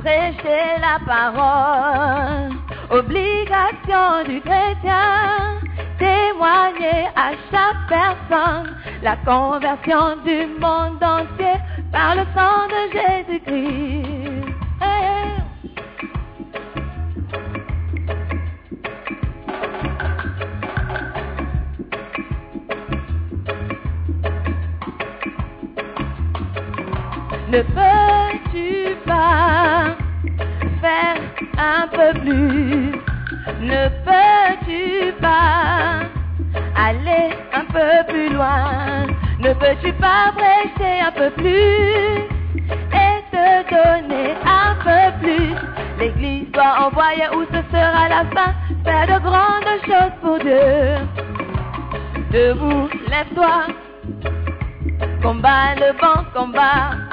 Prêcher la parole. Obligation du chrétien, témoigner à chaque personne la conversion du monde entier par le sang de Jésus-Christ. Ne peux-tu pas faire un peu plus. Ne peux-tu pas aller un peu plus loin? Ne peux-tu pas prêcher un peu plus et te donner un peu plus? L'Église doit envoyer où ce sera la fin. Faire de grandes choses pour Dieu. Debout, lève-toi. Combat le vent, combat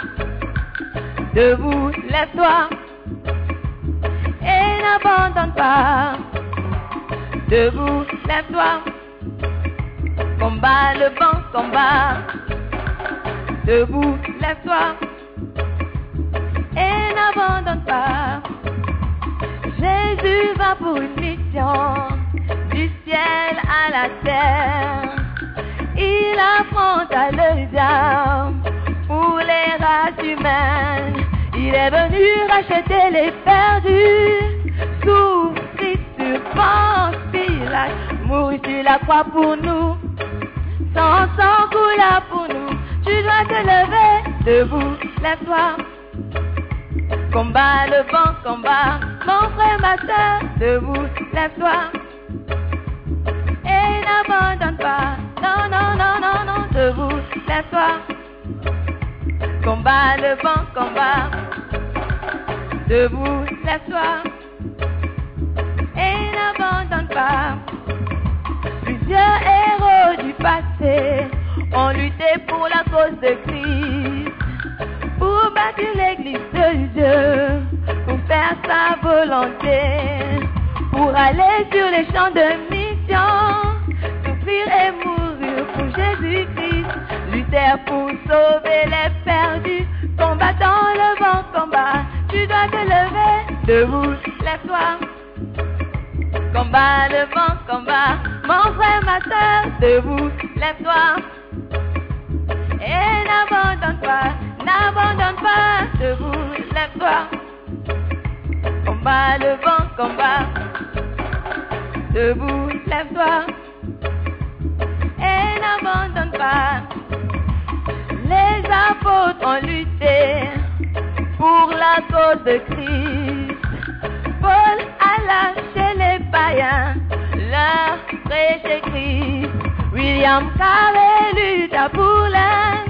Debout, lève-toi et n'abandonne pas. Debout, lève-toi. Combat le vent, combat. Debout, lève-toi et n'abandonne pas. Jésus va pour une mission du ciel à la terre. Il affronte à le diable pour les races humaines. Il est venu racheter les perdus, souffrir sur Pilate, mourir sur la croix pour nous, son sang coula pour nous. Tu dois te lever, debout, lève-toi. Combat le vent, combat, mon frère, ma soeur, debout, lève-toi. Et n'abandonne pas, non, non, non, non, non, debout, lève-toi. Combat le vent, combat. Debout, lève-toi. Et n'abandonne pas. Plusieurs héros du passé ont lutté pour la cause de Christ. Pour bâtir l'église de Dieu. Pour faire sa volonté. Pour aller sur les champs de mission. Souffrir et mourir pour Jésus-Christ. Lutter pour sauver les perdus, combattant le vent combat. Tu dois te lever, debout, lève-toi. Combat le vent combat, mon frère, ma soeur, debout, lève-toi. Et n'abandonne pas, n'abandonne pas, debout, lève-toi. Combat le vent combat, debout, lève-toi. Et n'abandonne pas. Les apôtres ont lutté pour la cause de Christ. Paul a lâché les païens, leur prêcher Christ. William Carey lutta pour l'Inde.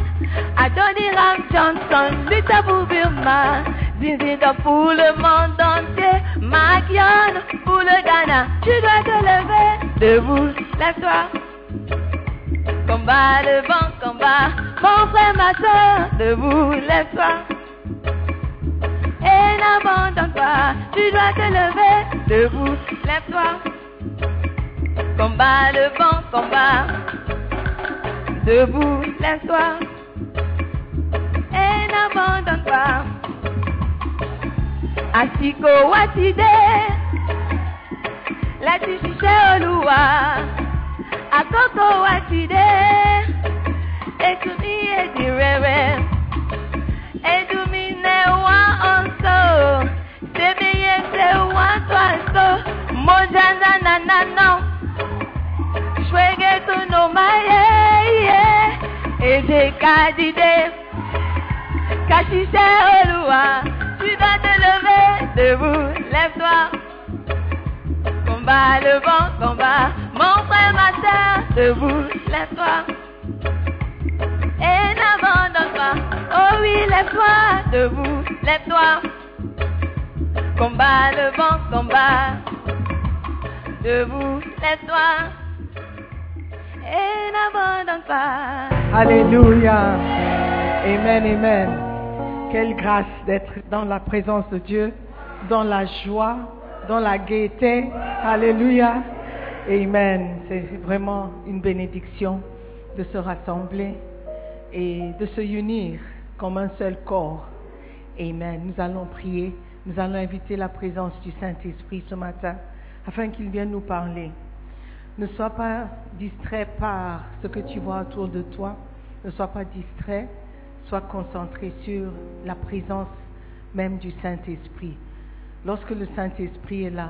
Adoniram Johnson lutta pour Burma. Zinzida pour le monde entier. Makion pour le Ghana. Tu dois te lever. Debout, lève-toi. Combat le vent, combat. Mon frère, ma soeur, debout, lève-toi. Et n'abandonne pas. Tu dois te lever. Debout, lève-toi. Combat le vent, combat. Debout, lève-toi. Et n'abandonne pas. Asiko watide. La tichiche oluwa. Akoko watide. Etumi edirere. Edumi ne wa onso. Sebeye se wa twaso. Mojana na na no. Shwege tu no maye. Eje kadide. Kachiche oluwa. Tu dois te lever. Debout, lève-toi. Combat le vent, combat. Mon frère, ma soeur, debout, lève-toi. Et n'abandonne pas. Oh oui, lève-toi, debout, lève-toi. Combat le vent, combat. Debout, lève-toi. Et n'abandonne pas. Alléluia. Amen, amen. Quelle grâce d'être dans la présence de Dieu, dans la joie, dans la gaieté. Alléluia. Amen. C'est vraiment une bénédiction de se rassembler et de se unir comme un seul corps. Amen. Nous allons prier. Nous allons inviter la présence du Saint-Esprit ce matin afin qu'il vienne nous parler. Ne sois pas distrait par ce que tu vois autour de toi. Ne sois pas distrait. Sois concentré sur la présence même du Saint-Esprit. Lorsque le Saint-Esprit est là,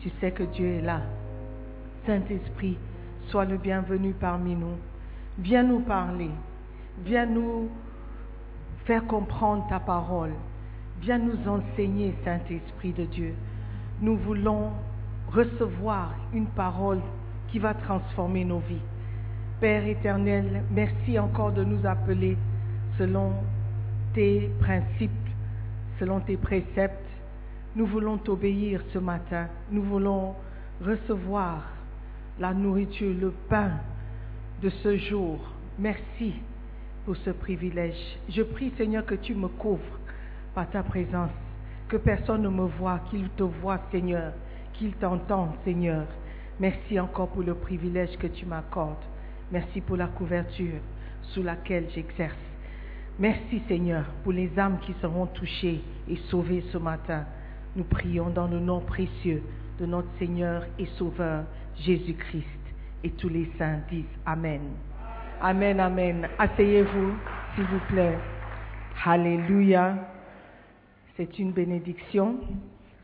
tu sais que Dieu est là. Saint-Esprit, sois le bienvenu parmi nous. Viens nous parler. Viens nous faire comprendre ta parole. Viens nous enseigner, Saint-Esprit de Dieu. Nous voulons recevoir une parole qui va transformer nos vies. Père éternel, merci encore de nous appeler selon tes principes, selon tes préceptes. Nous voulons t'obéir ce matin. Nous voulons recevoir la nourriture, le pain de ce jour. Merci pour ce privilège. Je prie Seigneur que tu me couvres par ta présence, que personne ne me voit, qu'il te voit Seigneur, qu'il t'entende Seigneur. Merci encore pour le privilège que tu m'accordes. Merci pour la couverture sous laquelle j'exerce. Merci Seigneur pour les âmes qui seront touchées et sauvées ce matin. Nous prions dans le nom précieux de notre Seigneur et Sauveur Jésus-Christ. Et tous les saints disent Amen. Amen, Amen. Asseyez-vous, s'il vous plaît. Alléluia. C'est une bénédiction.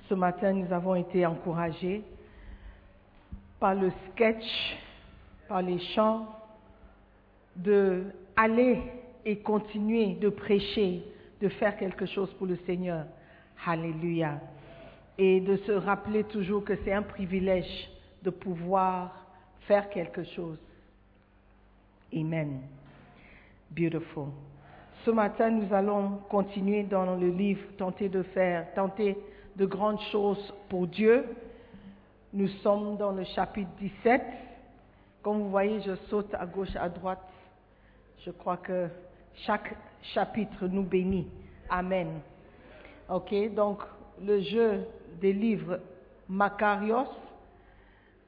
Ce matin, nous avons été encouragés par le sketch, par les chants, de aller et continuer de prêcher, de faire quelque chose pour le Seigneur. Alléluia. Et de se rappeler toujours que c'est un privilège de pouvoir faire quelque chose. Amen. Beautiful. Ce matin, nous allons continuer dans le livre Tenter de faire, tenter de grandes choses pour Dieu. Nous sommes dans le chapitre 17. Comme vous voyez, je saute à gauche, à droite. Je crois que chaque chapitre nous bénit. Amen. Ok, donc le jeu des livres Macarios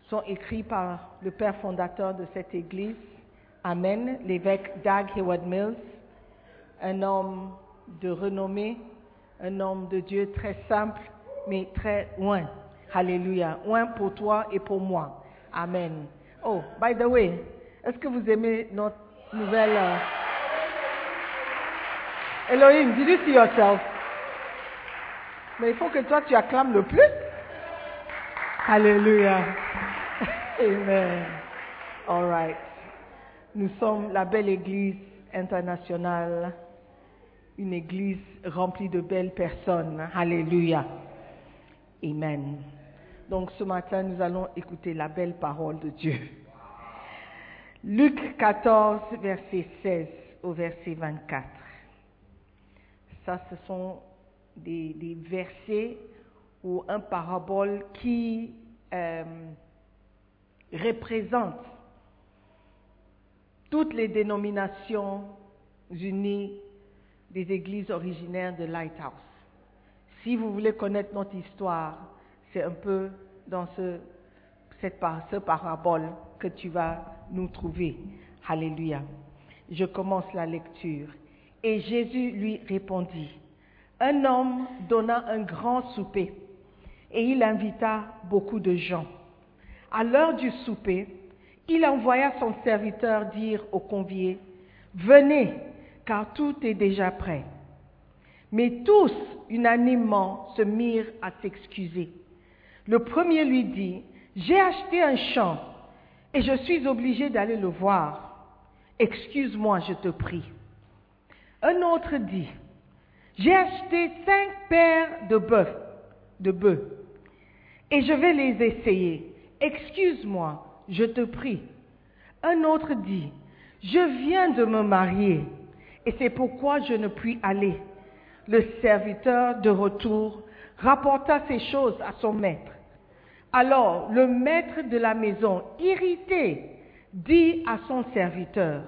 sont écrits par le père fondateur de cette église. Amen, l'évêque Dag Heward Mills, un homme de renommée, un homme de Dieu très simple, mais très loin. Alléluia. Loin pour toi et pour moi. Amen. Oh, by the way, est-ce que vous aimez notre nouvelle... euh, Elohim, did you see yourself? Mais il faut que toi tu acclames le plus. Alléluia. Amen. All right. Nous sommes la belle église internationale, une église remplie de belles personnes. Alléluia. Amen. Donc ce matin, nous allons écouter la belle parole de Dieu. Luc 14, verset 16 au verset 24. Ça, ce sont des, versets ou un parabole qui euh, représente toutes les dénominations unies des églises originaires de Lighthouse. Si vous voulez connaître notre histoire, c'est un peu dans ce, cette ce parabole que tu vas nous trouver. Alléluia. Je commence la lecture. Et Jésus lui répondit, un homme donna un grand souper et il invita beaucoup de gens. À l'heure du souper, il envoya son serviteur dire aux conviés, Venez, car tout est déjà prêt. Mais tous, unanimement, se mirent à s'excuser. Le premier lui dit, J'ai acheté un champ et je suis obligé d'aller le voir. Excuse-moi, je te prie. Un autre dit, J'ai acheté cinq paires de bœufs, de bœufs, et je vais les essayer. Excuse-moi, je te prie. Un autre dit, Je viens de me marier, et c'est pourquoi je ne puis aller. Le serviteur de retour rapporta ces choses à son maître. Alors le maître de la maison, irrité, dit à son serviteur,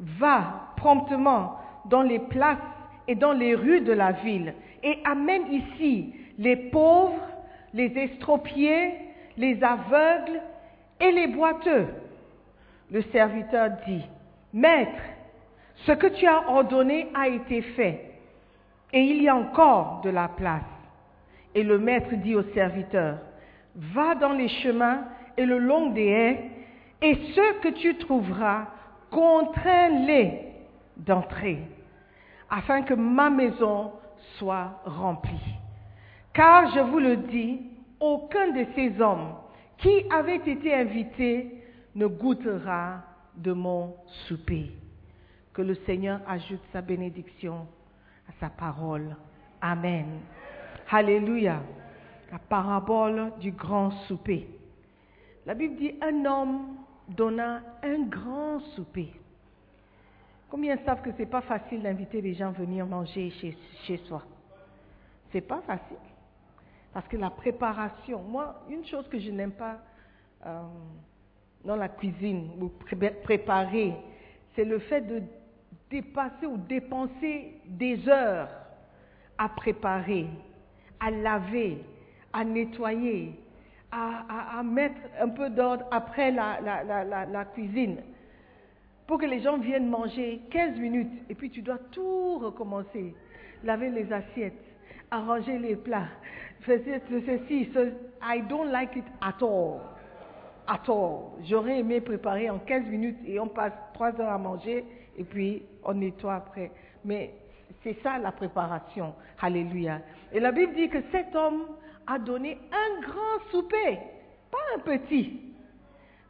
Va promptement dans les places et dans les rues de la ville et amène ici les pauvres, les estropiés, les aveugles et les boiteux. Le serviteur dit, Maître, ce que tu as ordonné a été fait, et il y a encore de la place. Et le maître dit au serviteur, Va dans les chemins et le long des haies, et ceux que tu trouveras, contrains-les d'entrer, afin que ma maison soit remplie. Car je vous le dis, aucun de ces hommes qui avaient été invités ne goûtera de mon souper. Que le Seigneur ajoute sa bénédiction à sa parole. Amen. Alléluia. La parabole du grand souper. La Bible dit un homme donna un grand souper. Combien savent que ce n'est pas facile d'inviter les gens à venir manger chez, chez soi? C'est pas facile. Parce que la préparation, moi, une chose que je n'aime pas euh, dans la cuisine ou pré- préparer, c'est le fait de dépasser ou dépenser des heures à préparer, à laver, à nettoyer, à, mettre un peu d'ordre après la- la- la cuisine. Pour que les gens viennent manger 15 minutes et puis tu dois tout recommencer. Laver les assiettes, arranger les plats, faire ce- ceci, ce, I don't like it at all. At all. J'aurais aimé préparer en 15 minutes et on passe 3 heures à manger et puis on nettoie après. Mais c'est ça la préparation. Alléluia. Et la Bible dit que cet homme a donné un grand souper, pas un petit,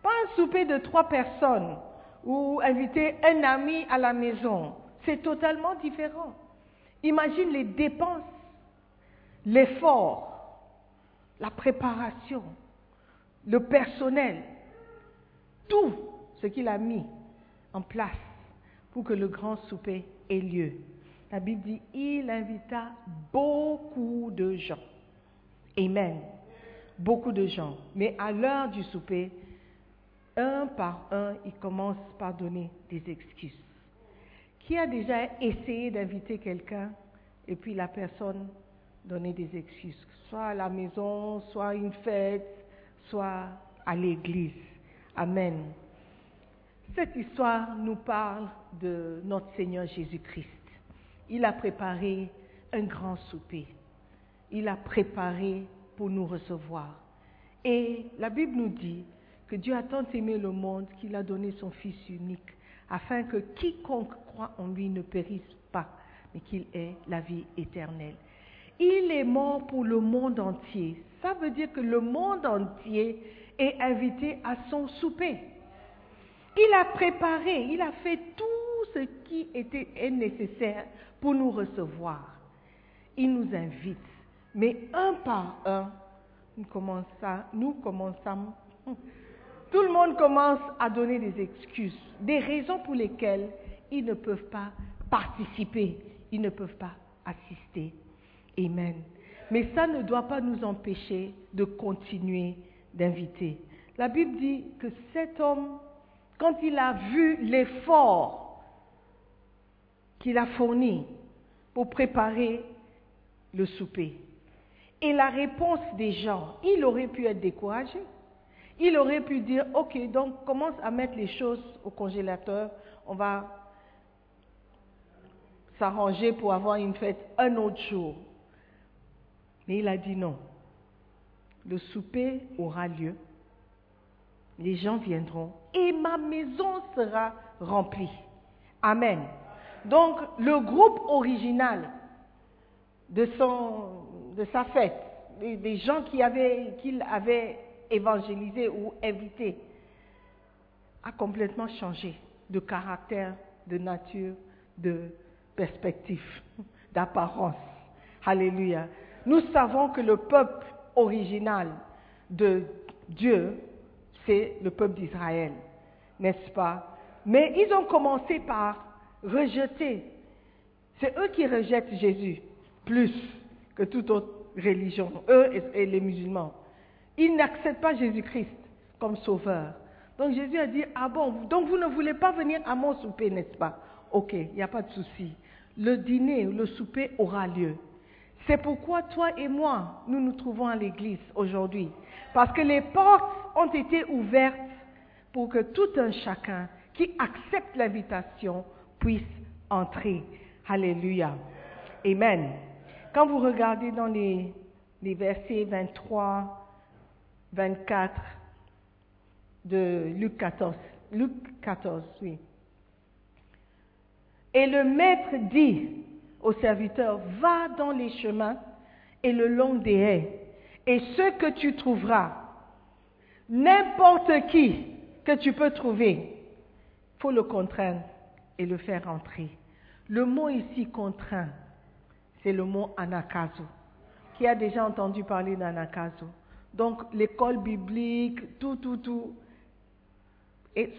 pas un souper de trois personnes ou inviter un ami à la maison. C'est totalement différent. Imagine les dépenses, l'effort, la préparation, le personnel, tout ce qu'il a mis en place pour que le grand souper ait lieu. La Bible dit, il invita beaucoup de gens. Amen. Beaucoup de gens. Mais à l'heure du souper, un par un, il commence par donner des excuses. Qui a déjà essayé d'inviter quelqu'un et puis la personne donnait des excuses, soit à la maison, soit à une fête, soit à l'église. Amen. Cette histoire nous parle de notre Seigneur Jésus-Christ. Il a préparé un grand souper. Il a préparé pour nous recevoir. Et la Bible nous dit que Dieu a tant aimé le monde qu'il a donné son Fils unique, afin que quiconque croit en lui ne périsse pas, mais qu'il ait la vie éternelle. Il est mort pour le monde entier. Ça veut dire que le monde entier est invité à son souper. Il a préparé, il a fait tout ce qui était est nécessaire pour nous recevoir. Il nous invite, mais un par un, nous commençons, nous commençons, tout le monde commence à donner des excuses, des raisons pour lesquelles ils ne peuvent pas participer, ils ne peuvent pas assister. Amen. Mais ça ne doit pas nous empêcher de continuer d'inviter. La Bible dit que cet homme, quand il a vu l'effort qu'il a fourni pour préparer le souper, et la réponse des gens, il aurait pu être découragé. Il aurait pu dire, ok, donc commence à mettre les choses au congélateur, on va s'arranger pour avoir une fête un autre jour. Mais il a dit non. Le souper aura lieu, les gens viendront et ma maison sera remplie. Amen. Donc le groupe original de, son, de sa fête, des, gens qu'il avait, qu'il avait évangélisé ou invité, a complètement changé de caractère, de nature, de perspective, d'apparence. Alléluia. Nous savons que le peuple original de Dieu, c'est le peuple d'Israël, n'est-ce pas? Mais ils ont commencé par rejeter. C'est eux qui rejettent Jésus plus que toute autre religion, eux et les musulmans. Ils n'acceptent pas Jésus-Christ comme sauveur. Donc Jésus a dit, ah bon, donc vous ne voulez pas venir à mon souper, n'est-ce pas? Ok, il n'y a pas de souci. Le dîner, le souper aura lieu. C'est pourquoi toi et moi, nous nous trouvons à l'église aujourd'hui. Parce que les portes ont été ouvertes pour que tout un chacun qui accepte l'invitation puisse entrer. Alléluia. Amen. Quand vous regardez dans les, les versets 23, 24 de Luc 14, Luc 14, oui. Et le maître dit, au serviteur, va dans les chemins et le long des haies, et ce que tu trouveras, n'importe qui que tu peux trouver, faut le contraindre et le faire entrer. Le mot ici contraint, c'est le mot anakazo. Qui a déjà entendu parler d'anakazo? Donc l'école biblique, tout, tout, tout, est,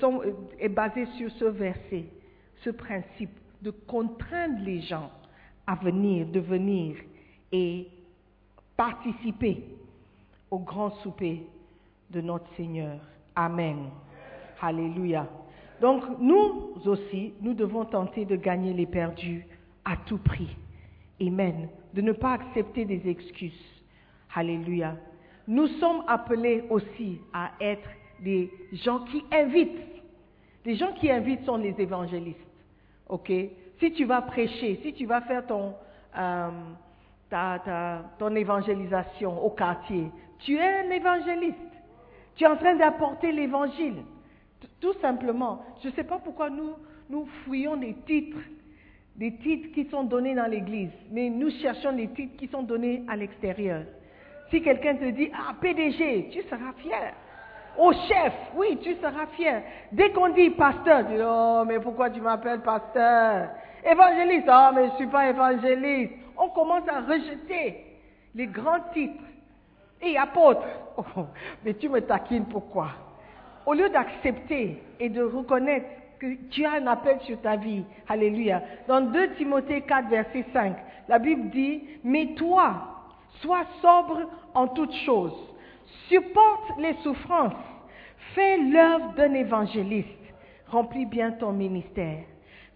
est basé sur ce verset, ce principe de contraindre les gens à venir, de venir et participer au grand souper de notre Seigneur. Amen. Alléluia. Donc nous aussi, nous devons tenter de gagner les perdus à tout prix. Amen. De ne pas accepter des excuses. Alléluia. Nous sommes appelés aussi à être des gens qui invitent. Les gens qui invitent sont les évangélistes. OK? Si tu vas prêcher, si tu vas faire ton, euh, ton évangélisation au quartier, tu es un évangéliste. Tu es en train d'apporter l'évangile. Tout simplement. Je ne sais pas pourquoi nous, nous fouillons des titres, des titres qui sont donnés dans l'église, mais nous cherchons des titres qui sont donnés à l'extérieur. Si quelqu'un te dit, ah, PDG, tu seras fier. Au chef, oui, tu seras fier. Dès qu'on dit pasteur, tu dis, oh, mais pourquoi tu m'appelles pasteur? Évangéliste, oh, mais je ne suis pas évangéliste. On commence à rejeter les grands titres. Et apôtre, oh, mais tu me taquines pourquoi? Au lieu d'accepter et de reconnaître que tu as un appel sur ta vie, alléluia. Dans 2 Timothée 4, verset 5, la Bible dit, mais toi, sois sobre en toutes choses supporte les souffrances, fais l'œuvre d'un évangéliste, remplis bien ton ministère.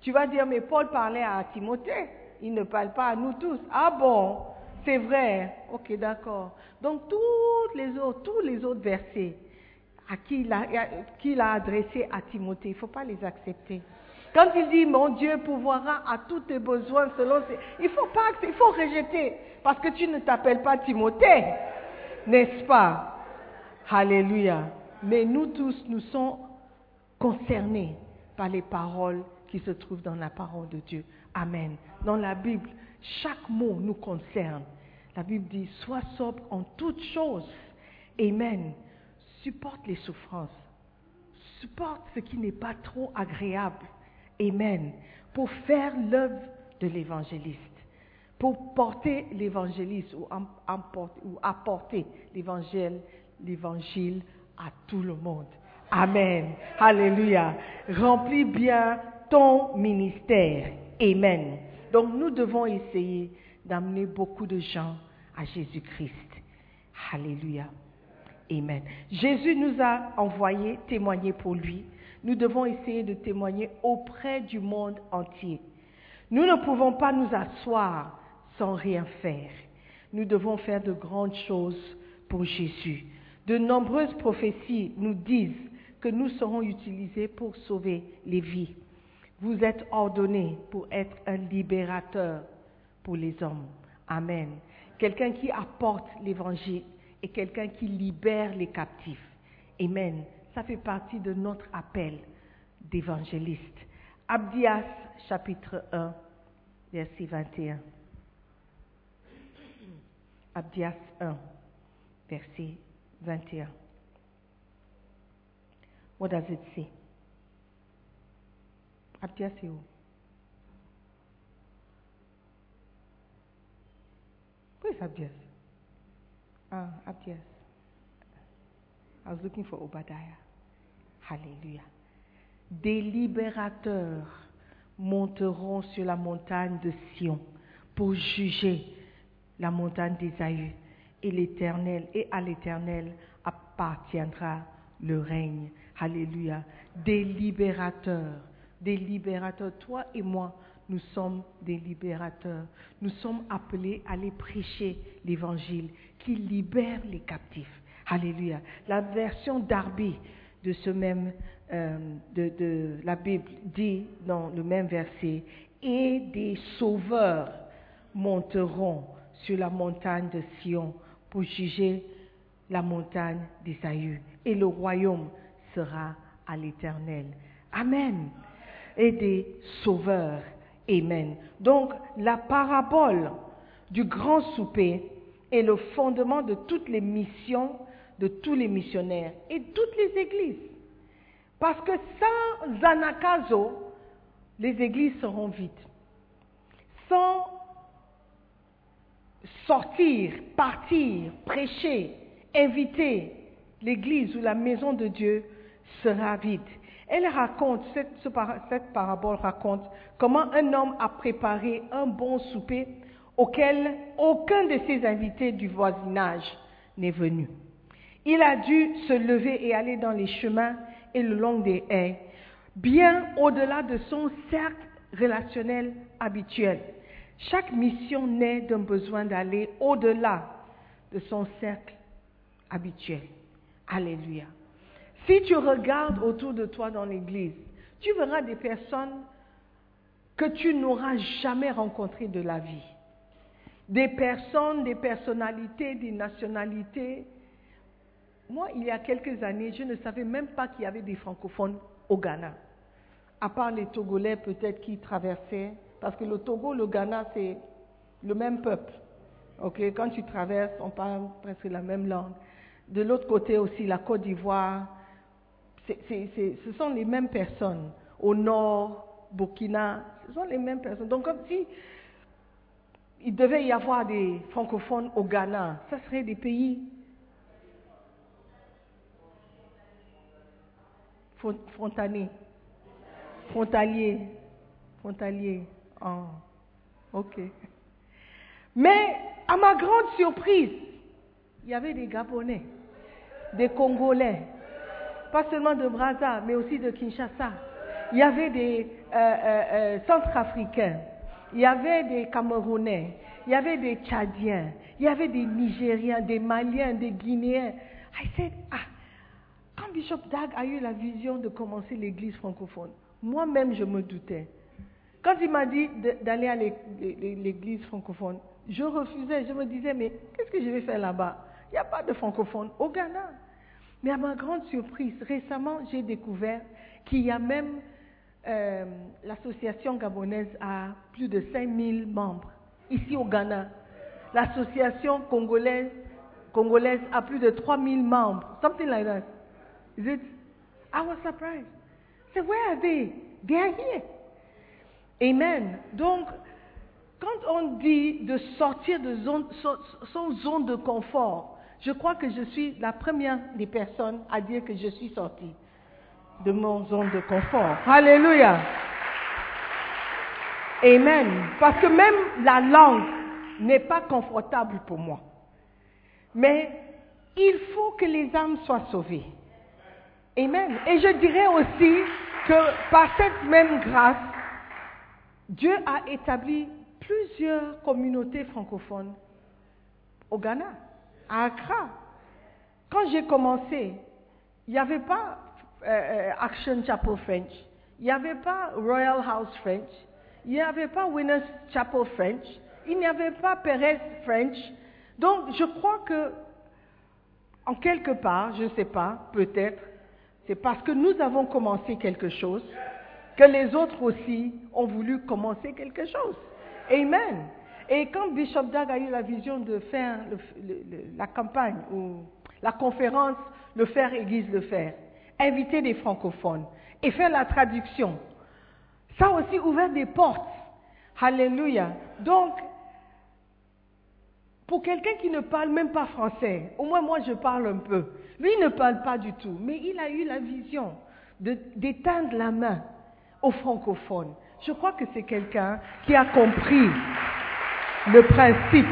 Tu vas dire, mais Paul parlait à Timothée, il ne parle pas à nous tous. Ah bon, c'est vrai. Ok, d'accord. Donc tous les autres, versets à qui il a, qu'il a adressé à Timothée, il ne faut pas les accepter. Quand il dit, mon Dieu pourvoira à tous tes besoins selon ses... Il faut pas, il faut rejeter, parce que tu ne t'appelles pas Timothée, n'est-ce pas? Alléluia. Mais nous tous, nous sommes concernés par les paroles qui se trouvent dans la parole de Dieu. Amen. Dans la Bible, chaque mot nous concerne. La Bible dit, sois sobre en toutes choses. Amen. Supporte les souffrances. Supporte ce qui n'est pas trop agréable. Amen. Pour faire l'œuvre de l'évangéliste. pour porter l'évangéliste ou, apporter l'évangile, l'évangile à tout le monde. Amen. Alléluia. Remplis bien ton ministère. Amen. Donc nous devons essayer d'amener beaucoup de gens à Jésus-Christ. Alléluia. Amen. Jésus nous a envoyé témoigner pour lui. Nous devons essayer de témoigner auprès du monde entier. Nous ne pouvons pas nous asseoir sans rien faire. Nous devons faire de grandes choses pour Jésus. De nombreuses prophéties nous disent que nous serons utilisés pour sauver les vies. Vous êtes ordonnés pour être un libérateur pour les hommes. Amen. Quelqu'un qui apporte l'évangile et quelqu'un qui libère les captifs. Amen. Ça fait partie de notre appel d'évangéliste. Abdias chapitre 1, verset 21. Abdias 1, verset 21. What does it say? Abdias c'est où? Where is Abdias? Ah, Abdias. I was looking for Obadiah. Alléluia. Des libérateurs monteront sur la montagne de Sion pour juger la montagne d'Ésaü. Et l'Éternel, et à l'Éternel appartiendra le règne. Alléluia. Des libérateurs, des libérateurs. Toi et moi, nous sommes des libérateurs. Nous sommes appelés à aller prêcher l'évangile qui libère les captifs. Alléluia. La version d'Arby de ce même, euh, de, la Bible dit dans le même verset, et des sauveurs monteront sur la montagne de Sion pour juger la montagne d'Isaïe, et le royaume sera à l'Éternel. Amen. Et des sauveurs. Amen. Donc, la parabole du grand souper est le fondement de toutes les missions de tous les missionnaires et toutes les églises. Parce que sans Zanakazo, les églises seront vides. Sans sortir, partir, prêcher, inviter, l'église ou la maison de Dieu sera vide. Elle raconte, cette, cette parabole raconte comment un homme a préparé un bon souper auquel aucun de ses invités du voisinage n'est venu. Il a dû se lever et aller dans les chemins et le long des haies, bien au-delà de son cercle relationnel habituel. Chaque mission naît d'un besoin d'aller au-delà de son cercle habituel. Alléluia. Si tu regardes autour de toi dans l'église, tu verras des personnes que tu n'auras jamais rencontrées de la vie. Des personnes, des personnalités, des nationalités. Moi, il y a quelques années, je ne savais même pas qu'il y avait des francophones au Ghana. À part les Togolais peut-être qui traversaient, parce que le Togo, le Ghana, c'est le même peuple. Ok, Quand tu traverses, on parle presque la même langue. De l'autre côté aussi, la Côte d'Ivoire, ce sont les mêmes personnes. Au nord, Burkina, ce sont les mêmes personnes. Donc comme si il devait y avoir des francophones au Ghana, ça serait des pays fron- frontaliers. Frontaliers. Frontaliers. Ah, ok. Mais à ma grande surprise, il y avait des Gabonais, des Congolais, pas seulement de Brazza, mais aussi de Kinshasa. Il y avait des euh, euh, euh, Centrafricains, il y avait des Camerounais, il y avait des Tchadiens, il y avait des Nigériens, des Maliens, des Guinéens. I said, ah, quand Bishop Dag a eu la vision de commencer l'église francophone, moi-même je me doutais. Quand il m'a dit d'aller à l'é- l'é- l'église francophone, je refusais. Je me disais, mais qu'est-ce que je vais faire là-bas? Il n'y a pas de francophone au Ghana. Mais à ma grande surprise, récemment, j'ai découvert qu'il y a même euh, l'association gabonaise a plus de 5000 membres ici au Ghana. L'association congolaise, congolaise a plus de 3000 membres. Something like that. Is it? I was surprised. I where are they? They are here. Amen. Donc, quand on dit de sortir de son zone de confort, je crois que je suis la première des personnes à dire que je suis sortie de mon zone de confort. Alléluia. Amen. Parce que même la langue n'est pas confortable pour moi. Mais il faut que les âmes soient sauvées. Amen. Et je dirais aussi que par cette même grâce, Dieu a établi plusieurs communautés francophones au Ghana, à Accra. Quand j'ai commencé, il n'y avait pas euh, Action Chapel French, il n'y avait pas Royal House French, il n'y avait pas Winners Chapel French, il n'y avait pas Perez French. Donc je crois que, en quelque part, je ne sais pas, peut-être, c'est parce que nous avons commencé quelque chose que les autres aussi ont voulu commencer quelque chose. Amen. Et quand Bishop Dag a eu la vision de faire la campagne ou la conférence Le faire Église le faire, inviter des francophones et faire la traduction, ça aussi ouvert des portes. Alléluia. Donc, pour quelqu'un qui ne parle même pas français, au moins moi je parle un peu, lui ne parle pas du tout, mais il a eu la vision d'éteindre la main aux francophones. Je crois que c'est quelqu'un qui a compris le principe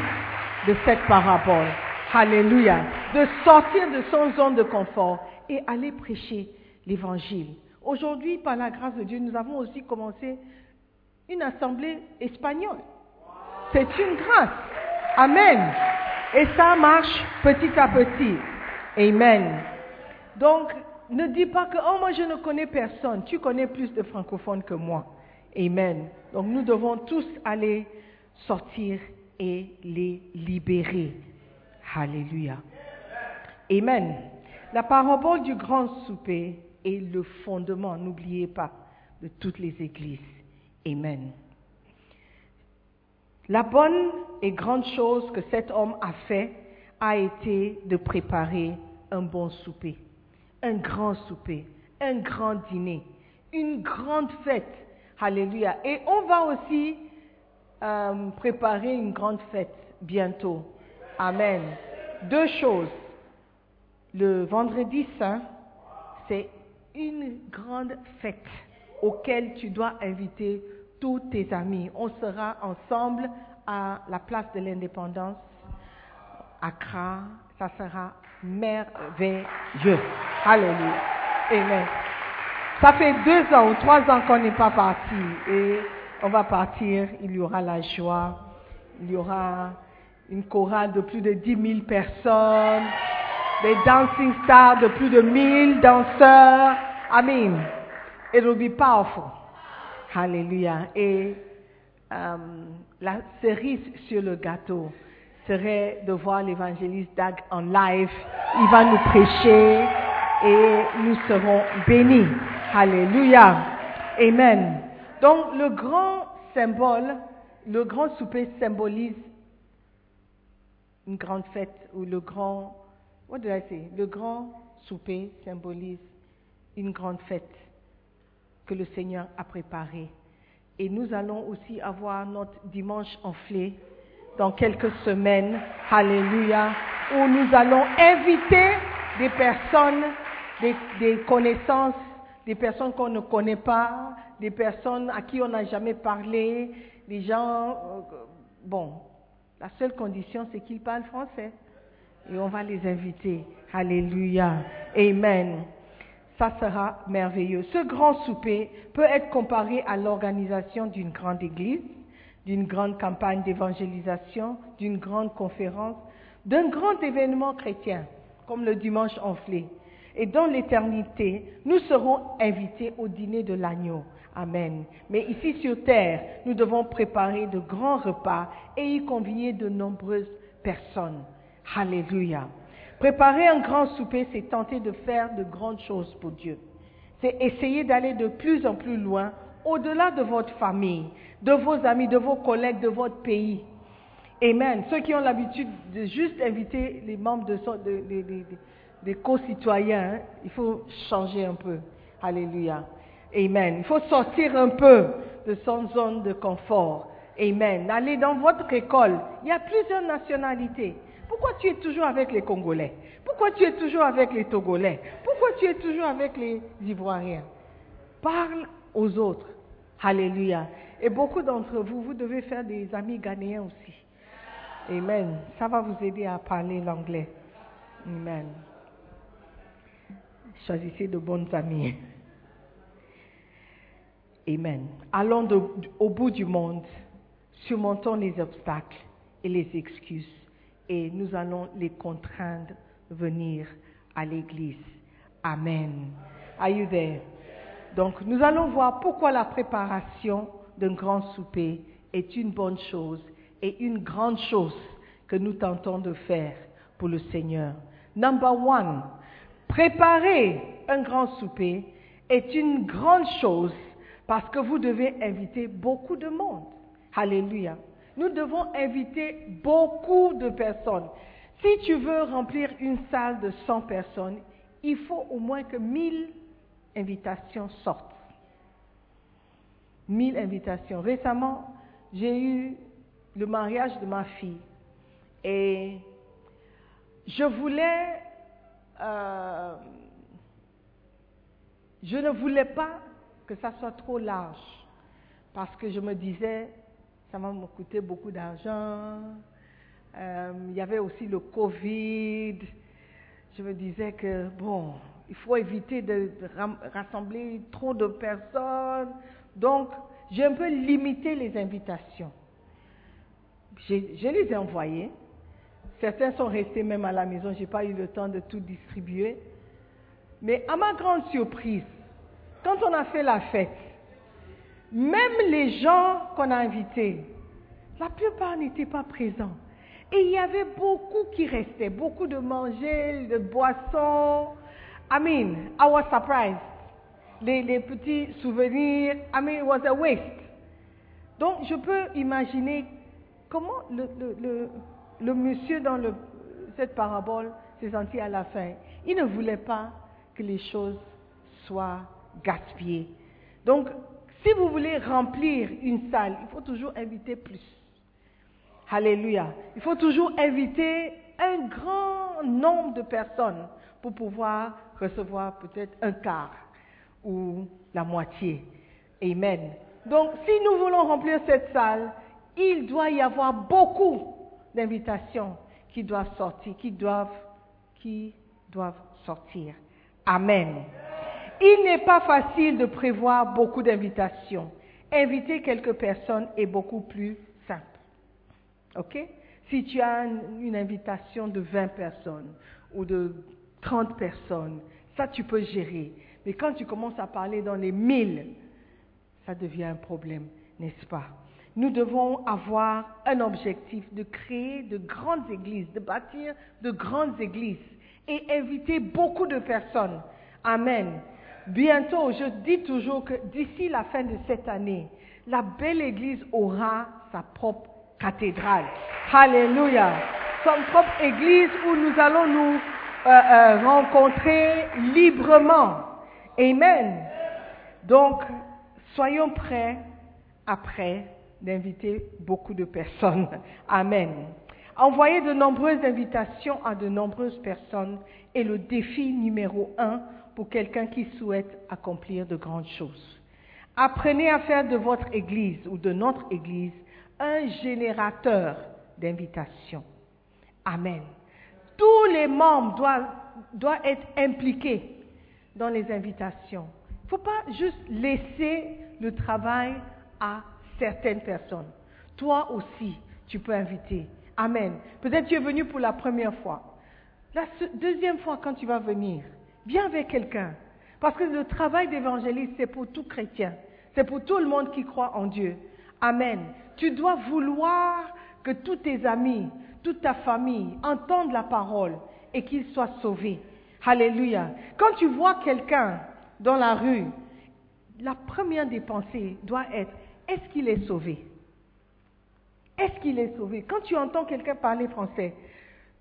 de cette parabole. Alléluia. De sortir de son zone de confort et aller prêcher l'évangile. Aujourd'hui, par la grâce de Dieu, nous avons aussi commencé une assemblée espagnole. C'est une grâce. Amen. Et ça marche petit à petit. Amen. Donc, ne dis pas que, oh, moi je ne connais personne. Tu connais plus de francophones que moi. Amen. Donc, nous devons tous aller sortir et les libérer. Alléluia. Amen. La parabole du grand souper est le fondement, n'oubliez pas, de toutes les églises. Amen. La bonne et grande chose que cet homme a fait a été de préparer un bon souper, un grand souper, un grand dîner, une grande fête. Alléluia. Et on va aussi euh, préparer une grande fête bientôt. Amen. Deux choses. Le vendredi saint, c'est une grande fête auquel tu dois inviter tous tes amis. On sera ensemble à la place de l'indépendance, Accra. Ça sera merveilleux. Alléluia. Amen. Ça fait deux ans ou trois ans qu'on n'est pas parti et on va partir. Il y aura la joie. Il y aura une chorale de plus de dix mille personnes, des dancing stars de plus de mille danseurs. Amen. It will be powerful. Alléluia. Et euh, la cerise sur le gâteau serait de voir l'évangéliste Dag en live. Il va nous prêcher et nous serons bénis. Alléluia. Amen. Donc le grand symbole, le grand souper symbolise une grande fête ou le grand, what did I say? Le grand souper symbolise une grande fête que le Seigneur a préparée. Et nous allons aussi avoir notre dimanche enflé dans quelques semaines. Alléluia. Où nous allons inviter des personnes, des, connaissances, des personnes qu'on ne connaît pas, des personnes à qui on n'a jamais parlé, des gens, euh, bon, la seule condition c'est qu'ils parlent français. Et on va les inviter. Alléluia. Amen ça sera merveilleux. Ce grand souper peut être comparé à l'organisation d'une grande église, d'une grande campagne d'évangélisation, d'une grande conférence, d'un grand événement chrétien, comme le dimanche enflé. Et dans l'éternité, nous serons invités au dîner de l'agneau. Amen. Mais ici sur terre, nous devons préparer de grands repas et y convier de nombreuses personnes. Alléluia. Préparer un grand souper, c'est tenter de faire de grandes choses pour Dieu. C'est essayer d'aller de plus en plus loin, au-delà de votre famille, de vos amis, de vos collègues, de votre pays. Amen. Ceux qui ont l'habitude de juste inviter les membres de, des co-citoyens, hein, il faut changer un peu. Alléluia. Amen. Il faut sortir un peu de son zone de confort. Amen. Allez dans votre école. Il y a plusieurs nationalités. Pourquoi tu es toujours avec les Congolais? Pourquoi tu es toujours avec les Togolais? Pourquoi tu es toujours avec les Ivoiriens? Parle aux autres. Alléluia. Et beaucoup d'entre vous, vous devez faire des amis ghanéens aussi. Amen. Ça va vous aider à parler l'anglais. Amen. Choisissez de bons amis. Amen. Allons au bout du monde, surmontons les obstacles et les excuses et nous allons les contraindre venir à l'église. Amen. Are you there? Donc nous allons voir pourquoi la préparation d'un grand souper est une bonne chose et une grande chose que nous tentons de faire pour le Seigneur. Number one, préparer un grand souper est une grande chose parce que vous devez inviter beaucoup de monde. Alléluia. Nous devons inviter beaucoup de personnes. Si tu veux remplir une salle de 100 personnes, il faut au moins que 1000 invitations sortent. 1000 invitations. Récemment, j'ai eu le mariage de ma fille et je voulais, euh, je ne voulais pas que ça soit trop large parce que je me disais, ça va me coûter beaucoup d'argent. Euh, il y avait aussi le Covid. Je me disais que, bon, il faut éviter de rassembler trop de personnes. Donc, j'ai un peu limité les invitations. J'ai- Je les ai envoyées. Certains sont restés même à la maison. Je n'ai pas eu le temps de tout distribuer. Mais à ma grande surprise, quand on a fait la fête, même les gens qu'on a invités, la plupart n'étaient pas présents. Et il y avait beaucoup qui restaient, beaucoup de manger, de boissons. I mean, I was surprised. Les, petits souvenirs, I mean, it was a waste. Donc, je peux imaginer comment le, le, monsieur dans cette parabole s'est senti à la fin. Il ne voulait pas que les choses soient gaspillées. Donc, si vous voulez remplir une salle, il faut toujours inviter plus. Alléluia. Il faut toujours inviter un grand nombre de personnes pour pouvoir recevoir peut-être un quart ou la moitié. Amen. Donc, si nous voulons remplir cette salle, il doit y avoir beaucoup d'invitations qui doivent sortir, qui doivent, qui doivent sortir. Amen. Il n'est pas facile de prévoir beaucoup d'invitations. Inviter quelques personnes est beaucoup plus simple. OK? Si tu as une, invitation de 20 personnes ou de 30 personnes, ça tu peux gérer. Mais quand tu commences à parler dans les 1000, ça devient un problème, n'est-ce pas? Nous devons avoir un objectif de créer de grandes églises, de bâtir de grandes églises et inviter beaucoup de personnes. Amen. Bientôt, je dis toujours que d'ici la fin de cette année, la belle église aura sa propre cathédrale. Alléluia. Son propre église où nous allons nous euh, euh, rencontrer librement. Amen. Donc, soyons prêts après d'inviter beaucoup de personnes. Amen. Envoyer de nombreuses invitations à de nombreuses personnes est le défi numéro un pour quelqu'un qui souhaite accomplir de grandes choses. Apprenez à faire de votre église ou de notre église un générateur d'invitations. Amen. Tous les membres doivent, doivent être impliqués dans les invitations. Il ne faut pas juste laisser le travail à certaines personnes. Toi aussi, tu peux inviter. Amen. Peut-être tu es venu pour la première fois. La deuxième fois, quand tu vas venir, viens avec quelqu'un. Parce que le travail d'évangéliste, c'est pour tout chrétien. C'est pour tout le monde qui croit en Dieu. Amen. Tu dois vouloir que tous tes amis, toute ta famille entendent la parole et qu'ils soient sauvés. Alléluia. Quand tu vois quelqu'un dans la rue, la première des pensées doit être, est-ce qu'il est sauvé? Est-ce qu'il est sauvé? Quand tu entends quelqu'un parler français,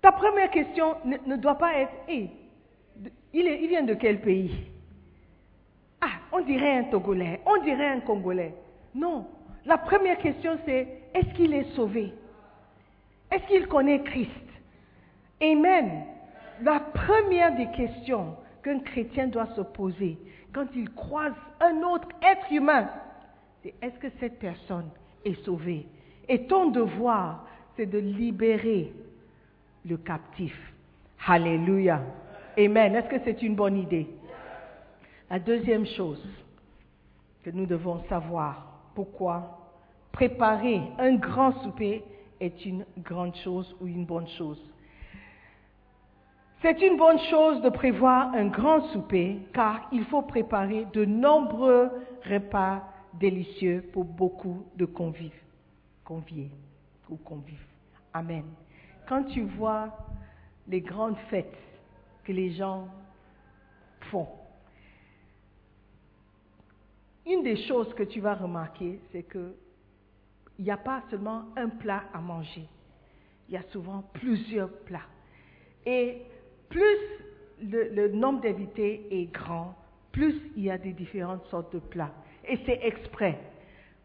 ta première question ne, doit pas être, Hé, il, vient de quel pays? Ah, on dirait un Togolais, on dirait un Congolais. Non, la première question c'est, est-ce qu'il est sauvé? Est-ce qu'il connaît Christ? Amen. La première des questions qu'un chrétien doit se poser quand il croise un autre être humain, c'est est-ce que cette personne est sauvée? Et ton devoir, c'est de libérer le captif. Alléluia. Amen. Est-ce que c'est une bonne idée? La deuxième chose que nous devons savoir, pourquoi préparer un grand souper est une grande chose ou une bonne chose? C'est une bonne chose de prévoir un grand souper car il faut préparer de nombreux repas délicieux pour beaucoup de convives, conviés ou convives. Amen. Quand tu vois les grandes fêtes que les gens font, une des choses que tu vas remarquer, c'est que il n'y a pas seulement un plat à manger. Il y a souvent plusieurs plats. Et plus le, nombre d'invités est grand, plus il y a des différentes sortes de plats. Et c'est exprès.